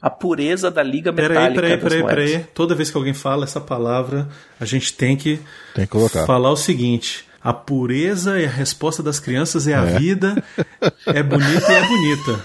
A pureza da liga Peraí, metálica. peraí, das peraí, moedas. peraí. Toda vez que alguém fala essa palavra, a gente tem que, Tem que colocar. falar o seguinte. A pureza e a resposta das crianças é a É. vida, <laughs> é bonita e é bonita.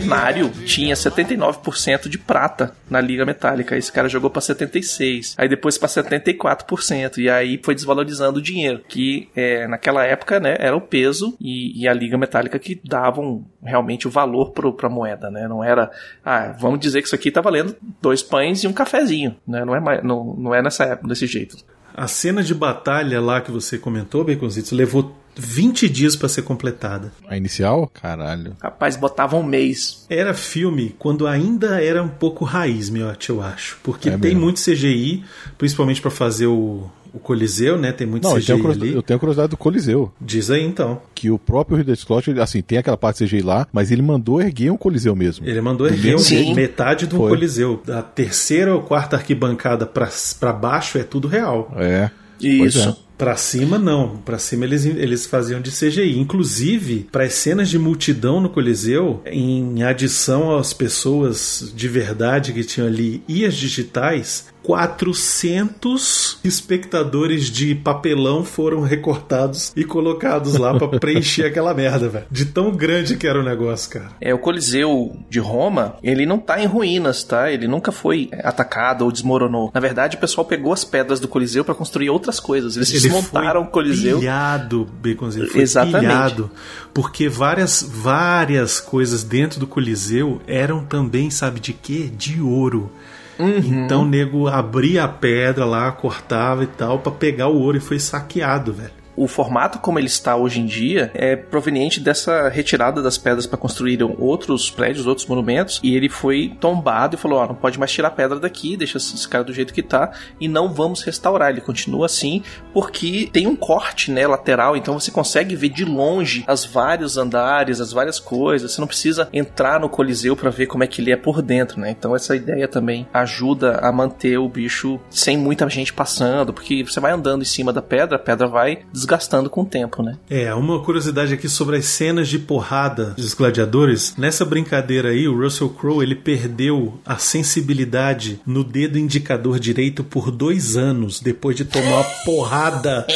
Denário tinha 79% de prata na liga metálica. Esse cara jogou pra 76. Aí depois pra 74%. E aí foi desvalorizando o dinheiro. Que é, naquela época, né, era o peso e, e a liga metálica que davam realmente o valor pro, pra moeda, né? Não era, ah, vamos dizer que isso aqui tá valendo dois pães e um cafezinho, né? Não é, não, não é nessa época, desse jeito. A cena de batalha lá que você comentou, Baconzitos, levou 20 dias pra ser completada. A inicial? Caralho. Rapaz, botava um mês. Era filme quando ainda era um pouco raiz, Miotti, eu acho. Porque É tem mesmo. muito CGI, principalmente pra fazer o, o Coliseu, né? Tem muito Não, eu CGI tenho, curiosidade, ali. eu tenho curiosidade do Coliseu. Diz aí então. Que o próprio Ridley Scott, assim, tem aquela parte CGI lá, mas ele mandou erguer um Coliseu mesmo. Ele mandou Do erguer mesmo um- metade do Foi. Coliseu. Da terceira ou quarta arquibancada pra, pra baixo é tudo real. É. Pois Isso. Pra cima, não. Pra cima eles, eles faziam de CGI. Inclusive, para as cenas de multidão no Coliseu, em adição às pessoas de verdade que tinham ali e as digitais, 400 espectadores de papelão foram recortados e colocados lá pra preencher aquela merda, velho. De tão grande que era o negócio, cara. É, o Coliseu de Roma, ele não tá em ruínas, tá? Ele nunca foi atacado ou desmoronou. Na verdade, o pessoal pegou as pedras do Coliseu pra construir outras coisas. Eles desmontaram o Coliseu. pilhado, Baconzinho. Foi Exatamente. pilhado. Porque várias, várias coisas dentro do Coliseu eram também, sabe de quê? De ouro. Uhum. Então o nego abria a pedra lá, cortava e tal, pra pegar o ouro e foi saqueado, velho. O formato como ele está hoje em dia é proveniente dessa retirada das pedras para construir outros prédios, outros monumentos, e ele foi tombado e falou: ó, não pode mais tirar pedra daqui, deixa esse cara do jeito que tá, e não vamos restaurar. Ele continua assim, porque tem um corte, né, lateral, então você consegue ver de longe as vários andares, as várias coisas. Você não precisa entrar no Coliseu para ver como é que ele é por dentro, né? Então essa ideia também ajuda a manter o bicho sem muita gente passando, porque você vai andando em cima da pedra, a pedra vai desgastando com o tempo, né? É, uma curiosidade aqui sobre as cenas de porrada dos gladiadores. Nessa brincadeira aí, o Russell Crowe ele perdeu a sensibilidade no dedo indicador direito por dois anos depois de tomar uma porrada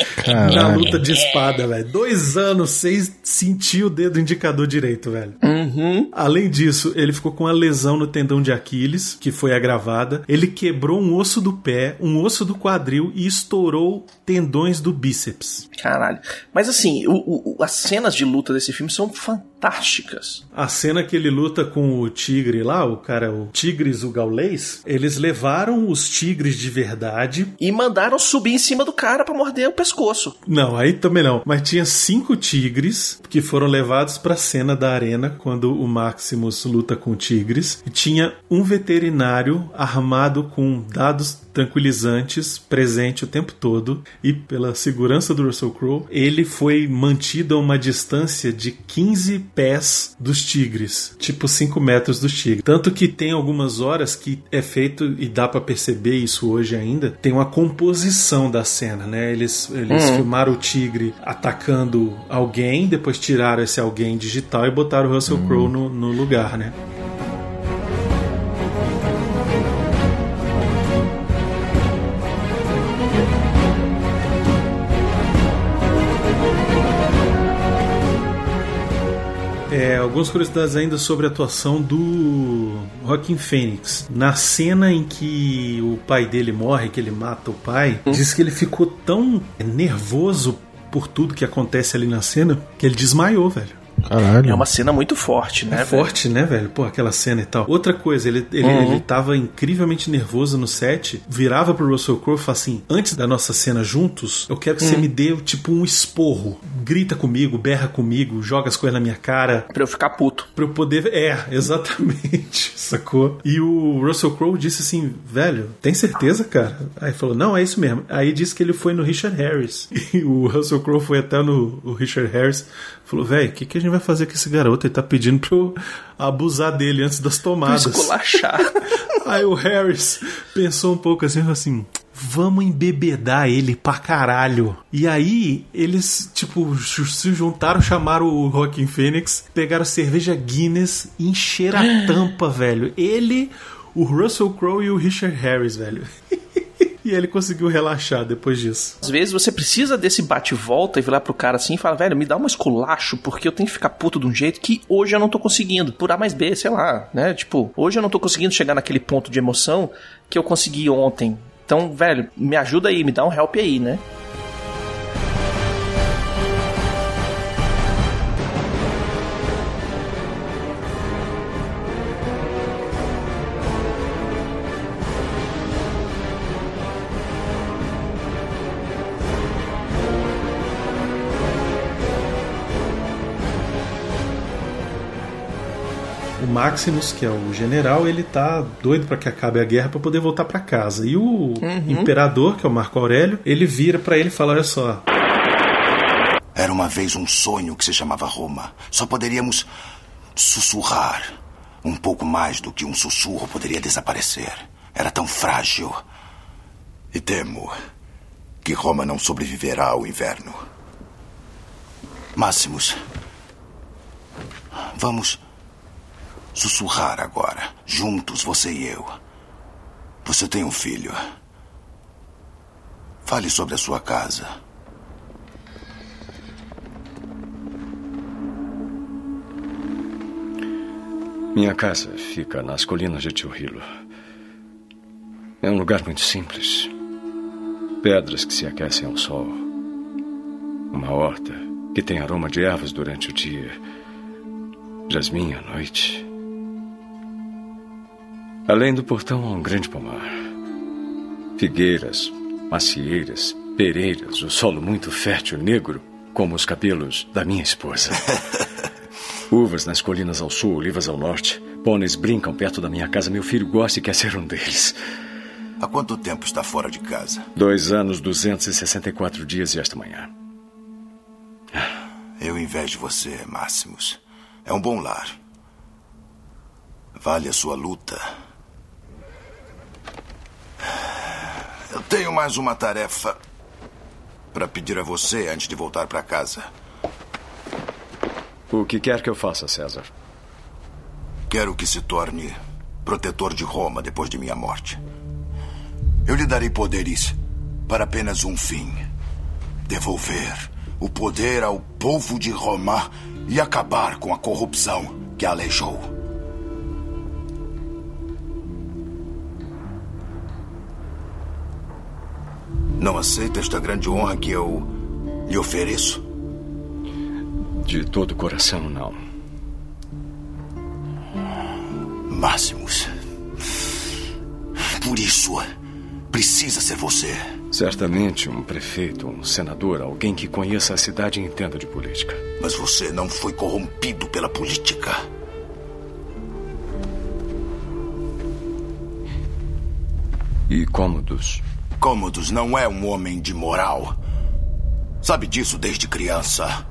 na luta de espada, velho. Dois anos sem sentir o dedo indicador direito, velho. Uhum. Além disso, ele ficou com uma lesão no tendão de Aquiles, que foi agravada. Ele quebrou um osso do pé, um osso do quadril e estourou tendões do bíceps. Caralho. Mas assim, o- o- as cenas de luta desse filme são fantásticas. A cena que ele luta com o tigre lá, o cara, o Tigres, o gaulês, eles levaram os tigres de verdade. E mandaram subir em cima do cara pra morder o pescoço. Não, aí também não. Mas tinha cinco tigres que foram levados pra cena da arena quando o Maximus luta com tigres. E tinha um veterinário armado com dados tranquilizantes presente o tempo todo e pela segurança do Russell Crowe, ele foi mantido a uma distância de 15 pés dos tigres, tipo 5 metros dos tigres. Tanto que tem algumas horas que é feito e dá pra perceber isso hoje ainda, tem uma composição da cena, né? Eles eles Uhum. filmaram o tigre atacando alguém, depois tiraram esse alguém digital e botaram o Russell Crowe no, no lugar, né? Algumas curiosidades ainda sobre a atuação do Joaquin Phoenix. Na cena em que o pai dele morre, que ele mata o pai, diz que ele ficou tão nervoso por tudo que acontece ali na cena que ele desmaiou, velho. Caralho. É uma cena muito forte, né? É velho? forte, né, velho? Pô, aquela cena e tal. Outra coisa, ele, ele, Uhum. ele tava incrivelmente nervoso no set, virava pro Russell Crowe e falava assim: Antes da nossa cena juntos, eu quero que você Uhum. me dê tipo um esporro. Grita comigo, berra comigo, joga as coisas na minha cara. Pra eu ficar puto. Pra eu poder. É, <laughs> exatamente, sacou? E o Russell Crowe disse assim: velho, tem certeza, cara? Aí falou: não, é isso mesmo. Aí disse que ele foi no Richard Harris. <laughs> E o Russell Crowe foi até no o Richard Harris. Falou, velho, o que, que a gente vai fazer com esse garoto? Ele tá pedindo pra eu abusar dele antes das tomadas. Esculachar. <laughs> Aí o Harris pensou um pouco assim, falou assim: vamos embebedar ele pra caralho. E aí eles, tipo, se juntaram, chamaram o Joaquin Phoenix, pegaram cerveja Guinness e encheram a <gasps> tampa, velho. Ele, o Russell Crowe e o Richard Harris, velho. <laughs> e ele conseguiu relaxar depois disso. Às vezes você precisa desse bate-volta e virar pro cara assim e falar, velho, me dá um esculacho, porque eu tenho que ficar puto de um jeito que hoje eu não tô conseguindo. Por A mais B, sei lá, né? Tipo, hoje eu não tô conseguindo chegar naquele ponto de emoção que eu consegui ontem. Então, velho, me ajuda aí, me dá um help aí, né? Maximus, que é o general, ele tá doido pra que acabe a guerra pra poder voltar pra casa. E o imperador, que é o Marco Aurélio, ele vira pra ele e fala: Olha só, Era uma vez um sonho que se chamava Roma. Só poderíamos sussurrar. Um pouco mais do que um sussurro poderia desaparecer. Era tão frágil. E temo que Roma não sobreviverá ao inverno. Máximos, vamos sussurrar agora, juntos, você e eu. Você tem um filho. Fale sobre a sua casa. Minha casa fica nas colinas de Tio Hilo. É um lugar muito simples. Pedras que se aquecem ao sol. Uma horta que tem aroma de ervas durante o dia. Jasmim à noite. Além do portão há um grande pomar. Figueiras, macieiras, pereiras, o solo muito fértil negro, como os cabelos da minha esposa. <laughs> Uvas nas colinas ao sul, olivas ao norte. Pôneis brincam perto da minha casa. Meu filho gosta e quer ser um deles. Há quanto tempo está fora de casa? Dois anos, 264 dias e esta manhã. Eu invejo você, Máximos. É um bom lar. Vale a sua luta. Eu tenho mais uma tarefa para pedir a você antes de voltar para casa. O que quer que eu faça, César? Quero que se torne protetor de Roma depois de minha morte. Eu lhe darei poderes para apenas um fim: devolver o poder ao povo de Roma e acabar com a corrupção que a aleijou. Não aceita esta grande honra que eu lhe ofereço? De todo o coração, não. Máximos. Por isso, precisa ser você. Certamente um prefeito, um senador, alguém que conheça a cidade e entenda de política. Mas você não foi corrompido pela política. E Cômodos? Cômodos não é um homem de moral. Sabe disso desde criança.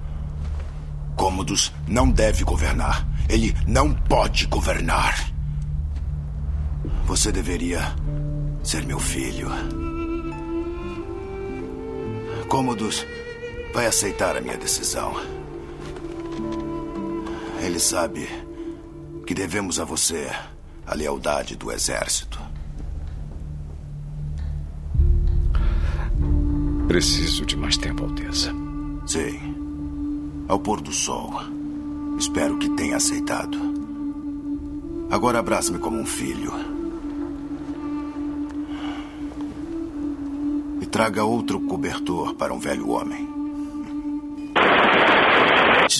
Cômodos não deve governar. Ele não pode governar. Você deveria ser meu filho. Cômodos vai aceitar a minha decisão. Ele sabe que devemos a você a lealdade do exército. Preciso de mais tempo, Alteza. Sim. Ao pôr do sol. Espero que tenha aceitado. Agora abrace-me como um filho. E traga outro cobertor para um velho homem.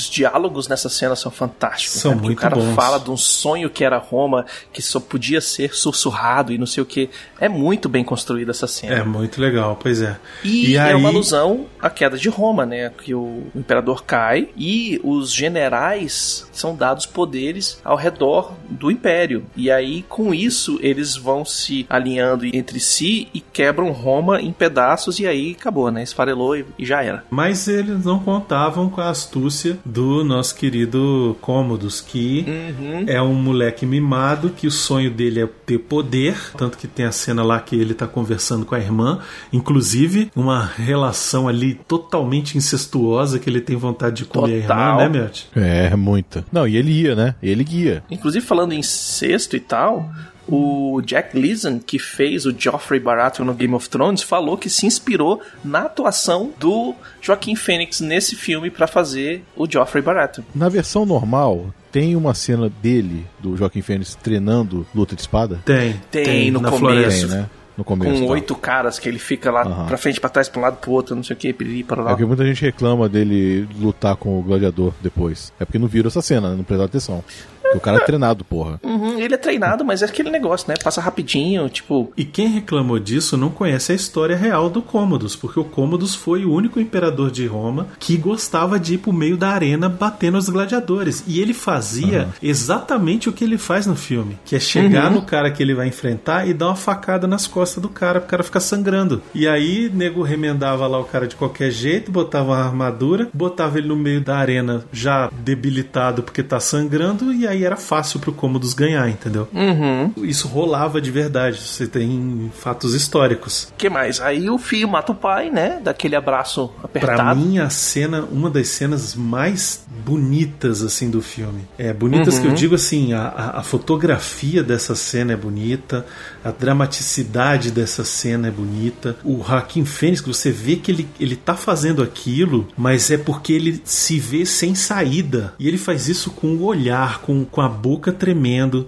Diálogos nessa cena são fantásticos. São né? Muito o cara bons. fala de um sonho que era Roma, que só podia ser sussurrado e não sei o que. É muito bem construída essa cena. É muito legal, pois é. E, é aí- uma alusão à queda de Roma, né? Que o imperador cai e os generais são dados poderes ao redor do império. E aí, com isso, eles vão se alinhando entre si e quebram Roma em pedaços. E aí acabou, né? Esfarelou e, e já era. Mas eles não contavam com a astúcia do nosso querido Cômodos, que Uhum. é um moleque mimado que o sonho dele é ter poder, tanto que tem a cena lá que ele tá conversando com a irmã, inclusive uma relação ali totalmente incestuosa que ele tem vontade de comer a irmã, Total. né, Melt? É, muita. Não, e ele ia, né? Ele guia. Inclusive, falando em sexto e tal, o Jack Leeson, que fez o Joffrey Baratheon no Game of Thrones, falou que se inspirou na atuação do Joaquim Phoenix nesse filme pra fazer o Joffrey Baratheon. Na versão normal, tem uma cena dele, do Joaquim Fênix, treinando luta de espada? Tem. Tem, no na começo. floresta. Tem, né? No começo. com tá. oito caras que ele fica lá Aham. pra frente, pra trás, pra um lado, pro outro, não sei o que, piriri, para É lá. porque muita gente reclama dele lutar com o gladiador depois. É porque não viram essa cena, né? não prestaram atenção. Porque <laughs> o cara é treinado, porra. Uhum, ele é treinado, mas é aquele negócio, né? Passa rapidinho, tipo. E quem reclamou disso não conhece a história real do Cômodos, porque o Cômodos foi o único imperador de Roma que gostava de ir pro meio da arena bater nos gladiadores. E ele fazia exatamente o que ele faz no filme, que é chegar Uhum. no cara que ele vai enfrentar e dar uma facada nas costas do cara, pro cara ficar sangrando. E aí, nego remendava lá o cara de qualquer jeito, botava uma armadura, botava ele no meio da arena já debilitado porque tá sangrando, e aí era fácil pro Cômodos ganhar, entendeu? Uhum. Isso rolava de verdade. Você tem fatos históricos. que mais? Aí o filho mata o pai, né? Daquele abraço apertado. Pra mim, a cena, uma das cenas mais bonitas assim do filme. É, bonitas Uhum. que eu digo assim, a, a- a fotografia dessa cena é bonita, a dramaticidade dessa cena é bonita. O Joaquim Fênix, você vê que ele, ele tá fazendo aquilo, mas é porque ele se vê sem saída. E ele faz isso com o olhar, com, com a boca tremendo.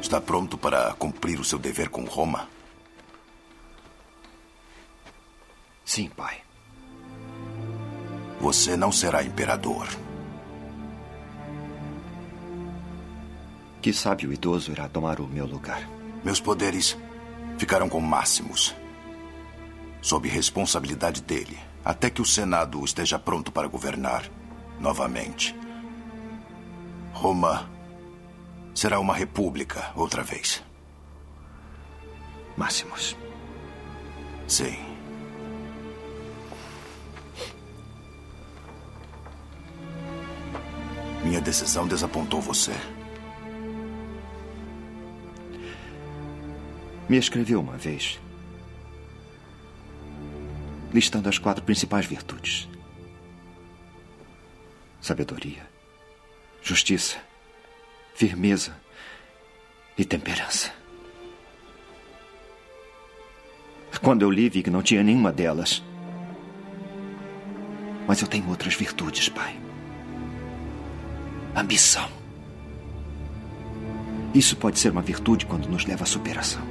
Está pronto para cumprir o seu dever com Roma? Sim, pai. Você não será imperador. Que sábio idoso irá tomar o meu lugar? Meus poderes ficarão com Máximos. Sob responsabilidade dele, até que o Senado esteja pronto para governar novamente. Roma será uma república outra vez. Máximos. Sim. Minha decisão desapontou você. Me escreveu uma vez, listando as quatro principais virtudes: sabedoria, justiça, firmeza e temperança. Quando eu li, vi que não tinha nenhuma delas. Mas eu tenho outras virtudes, pai. Ambição. Isso pode ser uma virtude quando nos leva à superação.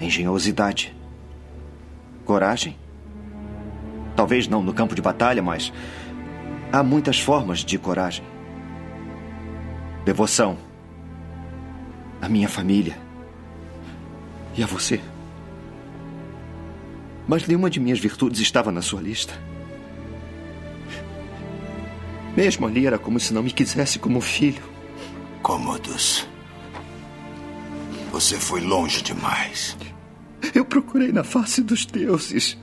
Engenhosidade. Coragem. Talvez não no campo de batalha, mas há muitas formas de coragem. Devoção. A minha família. E a você. Mas nenhuma de minhas virtudes estava na sua lista. Mesmo ali era como se não me quisesse como filho. Cômodos. Você foi longe demais. Eu procurei na face dos deuses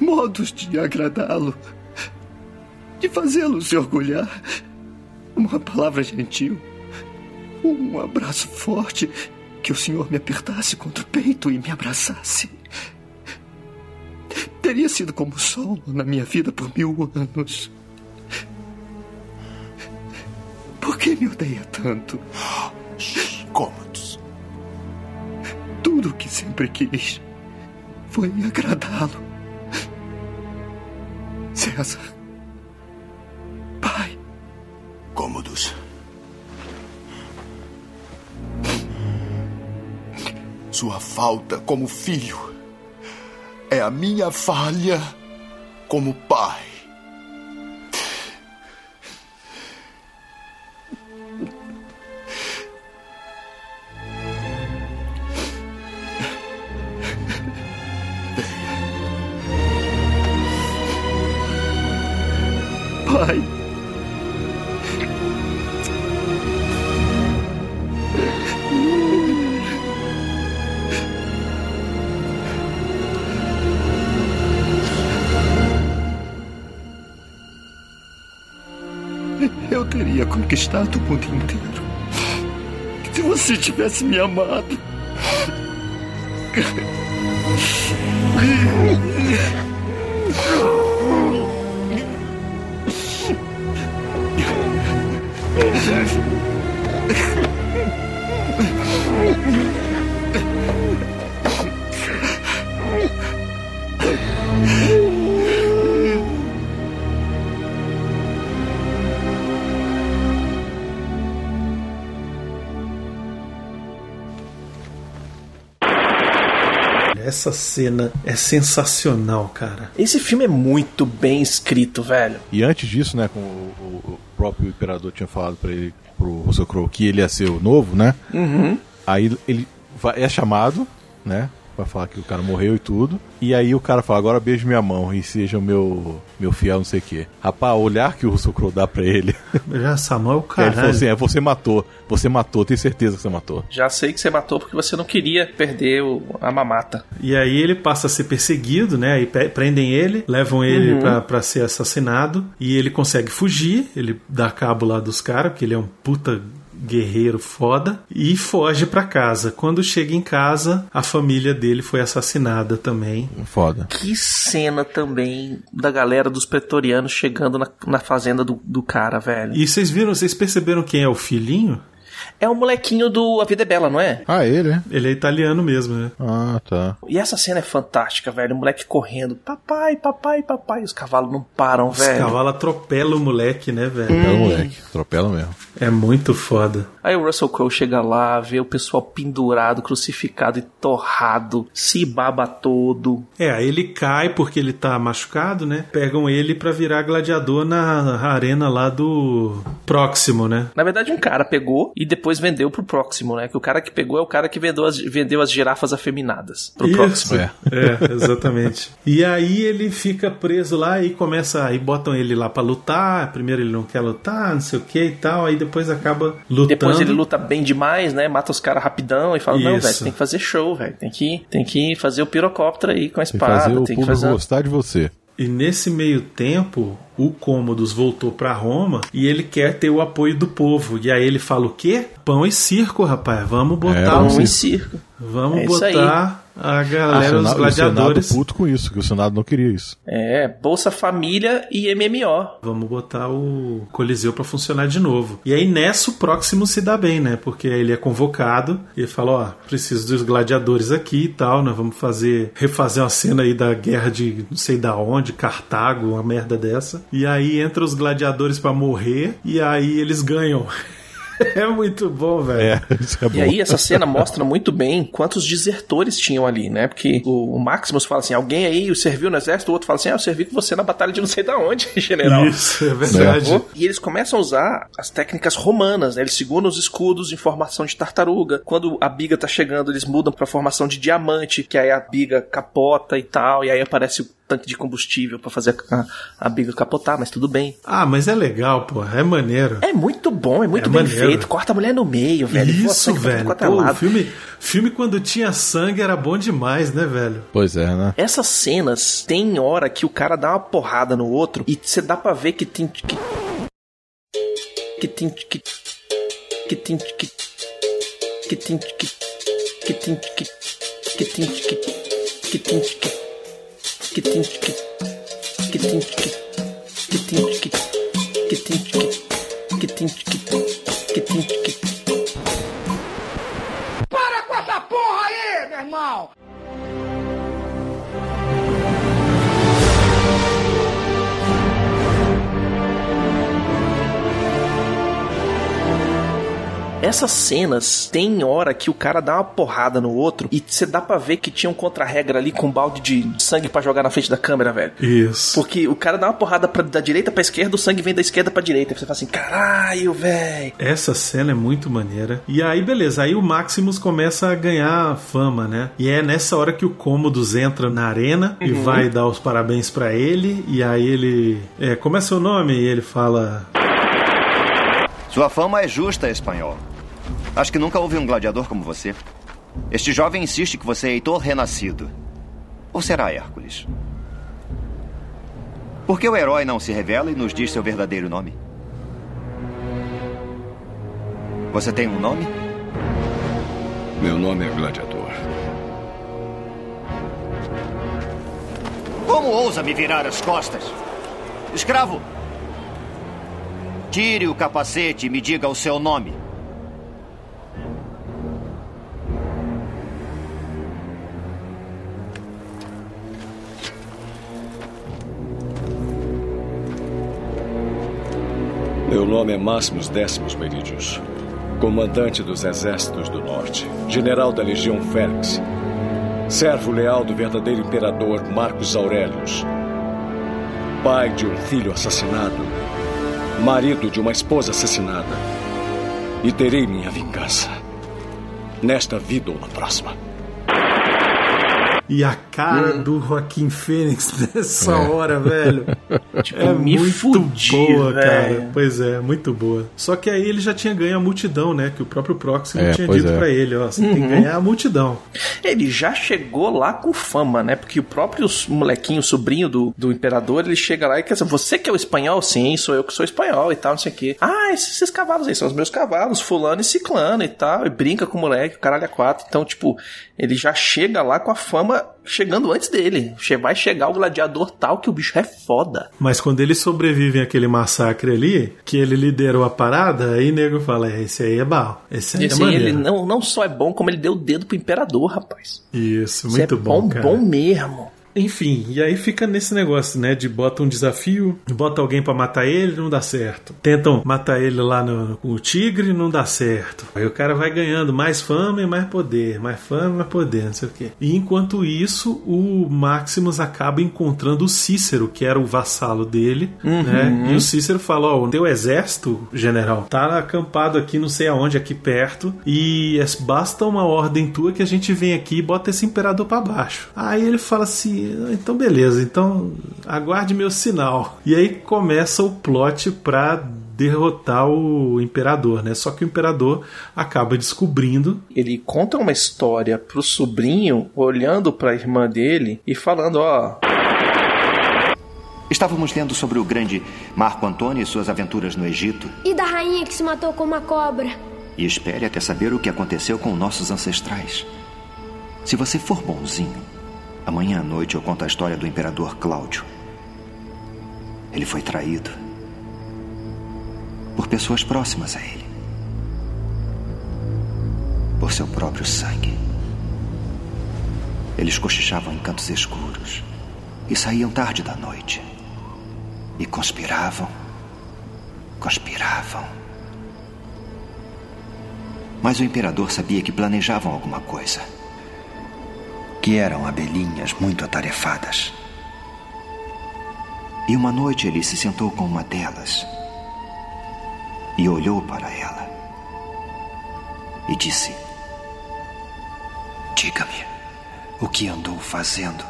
modos de agradá-lo, de fazê-lo se orgulhar. Uma palavra gentil, um abraço forte, que o senhor me apertasse contra o peito e me abraçasse. Teria sido como o sol na minha vida por mil anos. Por que me odeia tanto? Cômodos. Tudo o que sempre quis foi agradá-lo. César. Sua falta como filho é a minha falha. como pai. Conquistado o mundo inteiro. Se você tivesse me amado. <laughs> Essa cena é sensacional, cara. Esse filme é muito bem escrito, velho. E antes disso, né, com o, o- próprio imperador tinha falado pra ele, pro Russell Crowe, que ele ia ser o novo, né? Uhum. Aí ele vai- é chamado, né? Pra falar que o cara morreu e tudo. E aí o cara fala, agora beije minha mão e seja o meu, meu fiel não sei o quê. Rapaz, o olhar que o Russell Crowe dá pra ele. <laughs> Já Samuel, Aí ele falou assim, é, você matou. Você matou, tenho certeza que você matou. Já sei que você matou porque você não queria perder o- a mamata. E aí ele passa a ser perseguido, né? Aí prendem ele, levam ele Uhum. pra, pra ser assassinado. E ele consegue fugir, ele dá cabo lá dos caras, porque ele é um puta guerreiro foda. E foge pra casa. Quando chega em casa, a família dele foi assassinada também. Foda. Que cena também da galera dos pretorianos chegando na, na fazenda do, do cara, velho. E vocês viram, vocês perceberam quem é o filhinho? É o molequinho do A Vida é Bela, não é? Ah, ele, é? Ele é italiano mesmo, né? Ah, tá. E essa cena é fantástica, velho. O moleque correndo. Papai, papai, papai. Os cavalos não param, Os velho. cavalos atropelam o moleque, né, velho? Atropela o moleque. Atropela mesmo. É muito foda. Aí o Russell Crowe chega lá, vê o pessoal pendurado, crucificado e torrado, se baba todo. É, aí ele cai porque ele tá machucado, né? Pegam ele pra virar gladiador na arena lá do próximo, né? Na verdade, um cara pegou e depois vendeu pro próximo, né? Que o cara que pegou é o cara que vendeu as, vendeu as girafas afeminadas pro Isso. próximo. É. É, exatamente. e aí ele fica preso lá e começa. Aí botam ele lá pra lutar. Primeiro ele não quer lutar, não sei o que e tal. Aí depois acaba lutando. Depois ele luta bem demais, né? Mata os caras rapidão e fala: Não, Isso. velho, tem que fazer show, velho. Tem que, tem que fazer o pirocóptero aí com a Tem que espada. fazer o tem que público fazer. gostar de você. E nesse meio tempo, o Cômodos voltou pra Roma e ele quer ter o apoio do povo. E aí ele fala o quê? Pão e circo, rapaz. Vamos botar É, um Pão e circo. Vamos É isso aí. botar a Ah, galera, o os gladiadores. O Senado puto com isso, que o Senado não queria isso. É, Bolsa Família e MMO. Vamos botar o Coliseu pra funcionar de novo. E aí nessa o próximo se dá bem, né? Porque ele é convocado e ele fala, ó, preciso dos gladiadores aqui e tal, nós vamos fazer refazer uma cena aí da guerra de não sei da onde, Cartago, uma merda dessa. E aí entra os gladiadores pra morrer e aí eles ganham. <laughs> <laughs> é muito bom, velho. É, <laughs> isso é bom. E aí essa cena mostra muito bem quantos desertores tinham ali, né? Porque o, o Maximus fala assim, alguém aí serviu no exército, o outro fala assim, ah, eu servi com você na batalha de não sei da onde, <laughs> general. Isso, é verdade. E eles começam a usar as técnicas romanas, né? Eles seguram os escudos em formação de tartaruga. Quando a biga tá chegando, eles mudam pra formação de diamante, que aí a biga capota e tal, e aí aparece o tanque de combustível pra fazer a, a biga capotar, mas tudo bem. Ah, mas é legal, pô, é maneiro. É muito bom, é muito É bem maneiro. Feito. Corta a mulher no meio, velho. Isso, pra velho. é Pô, filme, filme quando tinha sangue era bom demais, né, velho? Pois é, né? Essas cenas tem hora que o cara dá uma porrada no outro e você dá pra ver que tem que que tem que que tem que que tem que que tem que que tem que que tem que que tem que que tem que que tem que que tem que que tem que que tem que Basket Geek. Essas cenas tem hora que o cara dá uma porrada no outro e você dá pra ver que tinha um contra-regra ali com um balde de sangue pra jogar na frente da câmera, velho. Isso. Porque o cara dá uma porrada pra, da direita pra esquerda, o sangue vem da esquerda pra direita. Você fala assim, caralho, velho. Essa cena é muito maneira. E aí, beleza, aí o Maximus começa a ganhar fama, né? E é nessa hora que o Cômodos entra na arena e Uhum. vai dar os parabéns pra ele. E aí ele. É, como é seu nome? E ele fala. Sua fama é justa, espanhol. Acho que nunca houve um gladiador como você. Este jovem insiste que você é Heitor renascido. Ou será Hércules? Por que o herói não se revela e nos diz seu verdadeiro nome? Você tem um nome? Meu nome é Gladiador. Como ousa me virar as costas? Escravo! Tire o capacete e me diga o seu nome. Meu nome é Máximos Décimos Meridius, comandante dos exércitos do norte, general da Legião Félix, servo leal do verdadeiro imperador Marcos Aurelius, pai de um filho assassinado, marido de uma esposa assassinada, e terei minha vingança, nesta vida ou na próxima. E a cara do Joaquim Fênix <laughs> nessa hora, velho. <laughs> Tipo, é me muito fudi, boa, velho. cara. Pois é, muito boa. Só que aí ele já tinha ganho a multidão, né? Que o próprio Próximo É, tinha dito é. pra ele, ó. Você tem que Uhum. ganhar a multidão. Ele já chegou lá com fama, né? Porque o próprio molequinho, o sobrinho do, do imperador, ele chega lá e quer dizer, você que é o espanhol? Sim, sou eu que sou espanhol e tal, não sei o quê. Ah, esses, esses cavalos aí são os meus cavalos, fulano e ciclano e tal. E brinca com o moleque, o caralho é quatro. Então, tipo, ele já chega lá com a fama chegando antes dele. Vai chegar o gladiador tal que o bicho é foda. Mas quando eles sobrevivem àquele massacre ali, que ele liderou a parada, aí nego fala: é, esse aí é bom. Esse aí é maneiro. ele não, não só é bom, como ele deu o dedo pro imperador, rapaz. Isso, Isso muito é bom, bom, cara. bom mesmo. Enfim, e aí fica nesse negócio, né? De bota um desafio, bota alguém pra matar ele, não dá certo. Tentam matar ele lá no, com o tigre, não dá certo. Aí o cara vai ganhando mais fama e mais poder, mais fama e mais poder, não sei o quê. E enquanto isso, o Maximus acaba encontrando o Cícero, que era o vassalo dele, Uhum. né? E o Cícero fala: Ó, o teu exército, general, tá acampado aqui, não sei aonde, aqui perto, e é- basta uma ordem tua que a gente vem aqui e bota esse imperador pra baixo. Aí ele fala assim: então beleza, então aguarde meu sinal. E aí começa o plot pra derrotar o imperador, né? Só que o imperador acaba descobrindo Ele conta uma história pro sobrinho, olhando pra irmã dele e falando, ó, Estávamos lendo sobre o grande Marco Antônio e suas aventuras no Egito. E da rainha que se matou com uma cobra. E espere até saber o que aconteceu com nossos ancestrais. Se você for bonzinho, amanhã à noite eu conto a história do imperador Cláudio. Ele foi traído por pessoas próximas a ele, por seu próprio sangue. Eles cochichavam em cantos escuros e saíam tarde da noite. E conspiravam, conspiravam. Mas o imperador sabia que planejavam alguma coisa. Que eram abelhinhas muito atarefadas. E uma noite ele se sentou com uma delas e olhou para ela e disse: Diga-me o que andou fazendo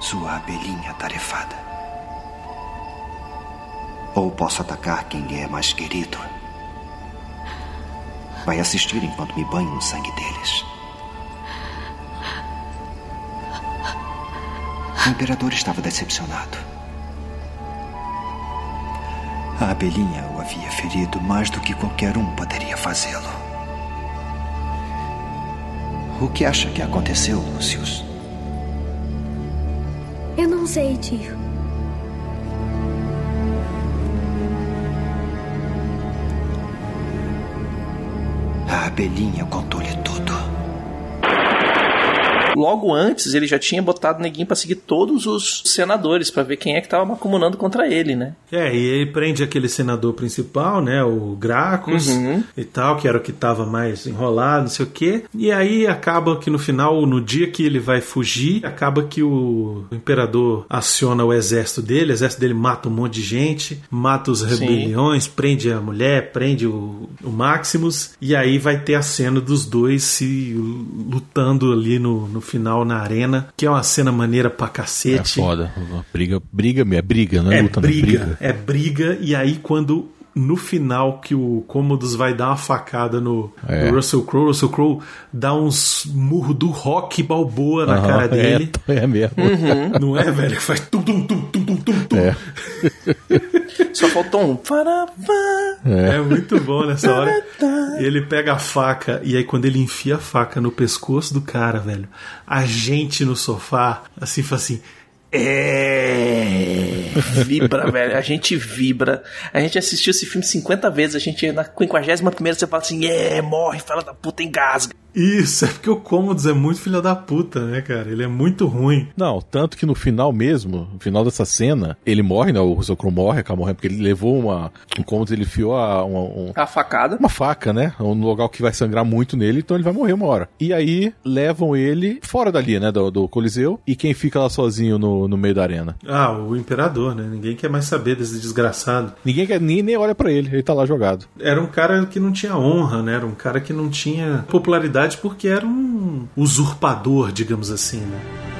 sua abelhinha tarefada. Ou posso atacar quem lhe é mais querido. Vai assistir enquanto me banho no sangue deles. O imperador estava decepcionado. A abelhinha o havia ferido mais do que qualquer um poderia fazê-lo. O que acha que aconteceu, Lucius? Eu não sei, tio. A abelhinha contou-lhe tudo. Logo antes ele já tinha botado neguinho pra seguir todos os senadores, pra ver quem é que tava macumunando contra ele, né? É, e ele prende aquele senador principal, né? O Gracos Uhum. e tal, que era o que tava mais enrolado, não sei o quê. E aí acaba que no final, no dia que ele vai fugir, acaba que o imperador aciona o exército dele, o exército dele mata um monte de gente, mata os rebeliões, prende a mulher, prende o, o Maximus, e aí vai ter a cena dos dois se lutando ali no, no final na arena, que é uma cena maneira pra É cacete. foda. Briga, briga, é briga, não é, É luta, não é briga, briga. É briga, e aí quando no final que o Commodus vai dar uma facada no, É. no Russell Crowe, Russell Crowe dá uns murros do rock balboa na Aham, cara é, dele. <laughs> É, mesmo. Não é, velho? Que faz tum tum tum tum tum tum tum. É. <laughs> Só faltou um. Faravá. É muito bom nessa hora. Ele pega a faca e aí quando ele enfia a faca no pescoço do cara, velho, a gente no sofá assim fala assim: "É, Vibra, <laughs> velho. A gente vibra. A gente assistiu esse filme 50 vezes. A gente, na 51 você fala assim: é, morre, fala da puta, engasga. Isso, é porque o Commodus é muito filho da puta, né, cara? Ele é muito ruim. Não, tanto que no final mesmo, no final dessa cena, ele morre, né? O Russell Crowe morre, acaba morrendo, porque ele levou uma. Um cômodo, ele enfiou a, uma, um- A facada. uma faca, né? Um lugar que vai sangrar muito nele, então ele vai morrer uma hora. E aí levam ele fora dali, né? Do, do Coliseu. E quem fica lá sozinho no, no meio da arena? Ah, o imperador, né? Ninguém quer mais saber desse desgraçado. Ninguém quer, nem, nem olha pra ele, ele tá lá jogado. Era um cara que não tinha honra, né? Era um cara que não tinha popularidade porque era um usurpador, digamos assim, né?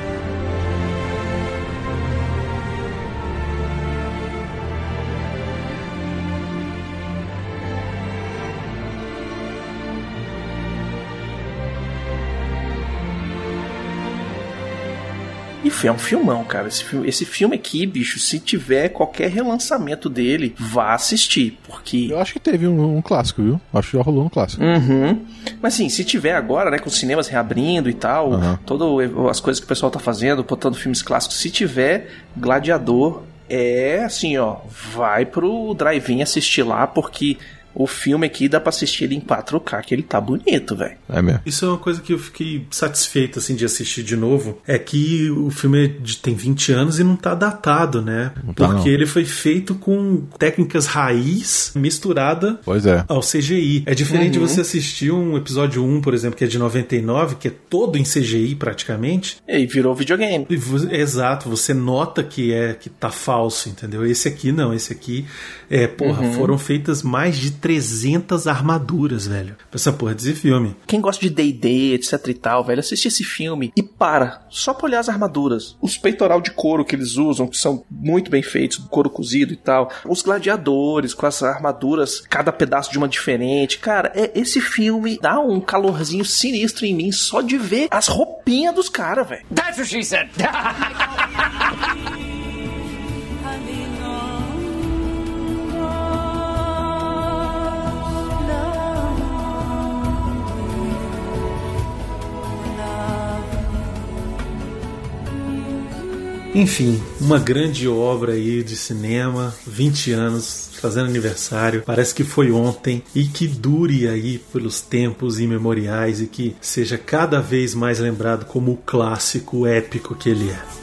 E foi um filmão, cara. Esse filme, esse filme aqui, bicho, se tiver qualquer relançamento dele, vá assistir. Porque. Eu acho que teve um, um clássico, viu? Acho que já rolou um clássico. Uhum. Mas assim, se tiver agora, né, com os cinemas reabrindo e tal, Aham. todas as coisas que o pessoal tá fazendo, botando filmes clássicos, se tiver Gladiador, é assim, ó, vai pro drive-in assistir lá, porque o filme aqui dá pra assistir ele em 4K, que ele tá bonito, velho. É mesmo. Isso é uma coisa que eu fiquei satisfeito assim de assistir de novo. É que o filme é de- tem 20 anos e não tá datado, né? tá, Porque não. ele foi feito com técnicas raiz misturada Pois é. ao CGI. É diferente Uhum. de você assistir um episódio 1, por exemplo, que é de 99, que é todo em CGI praticamente. E virou videogame. E Exato, você nota que é que tá falso, entendeu? Esse aqui não, esse aqui é, porra, Uhum. foram feitas mais de 300 armaduras, velho. Essa porra desse filme. Quem gosta de D&D, etc e tal, velho, assiste esse filme e para, só pra olhar as armaduras. Os peitoral de couro que eles usam, que são muito bem feitos, couro cozido e tal. Os gladiadores com as armaduras, cada pedaço de uma diferente. Cara, é, esse filme dá um calorzinho sinistro em mim só de ver as roupinhas dos caras, velho. That's what she said. <laughs> Enfim, uma grande obra aí de cinema, 20 anos, fazendo aniversário. Parece que foi ontem e que dure aí pelos tempos imemoriais e que seja cada vez mais lembrado como o clássico épico que ele é.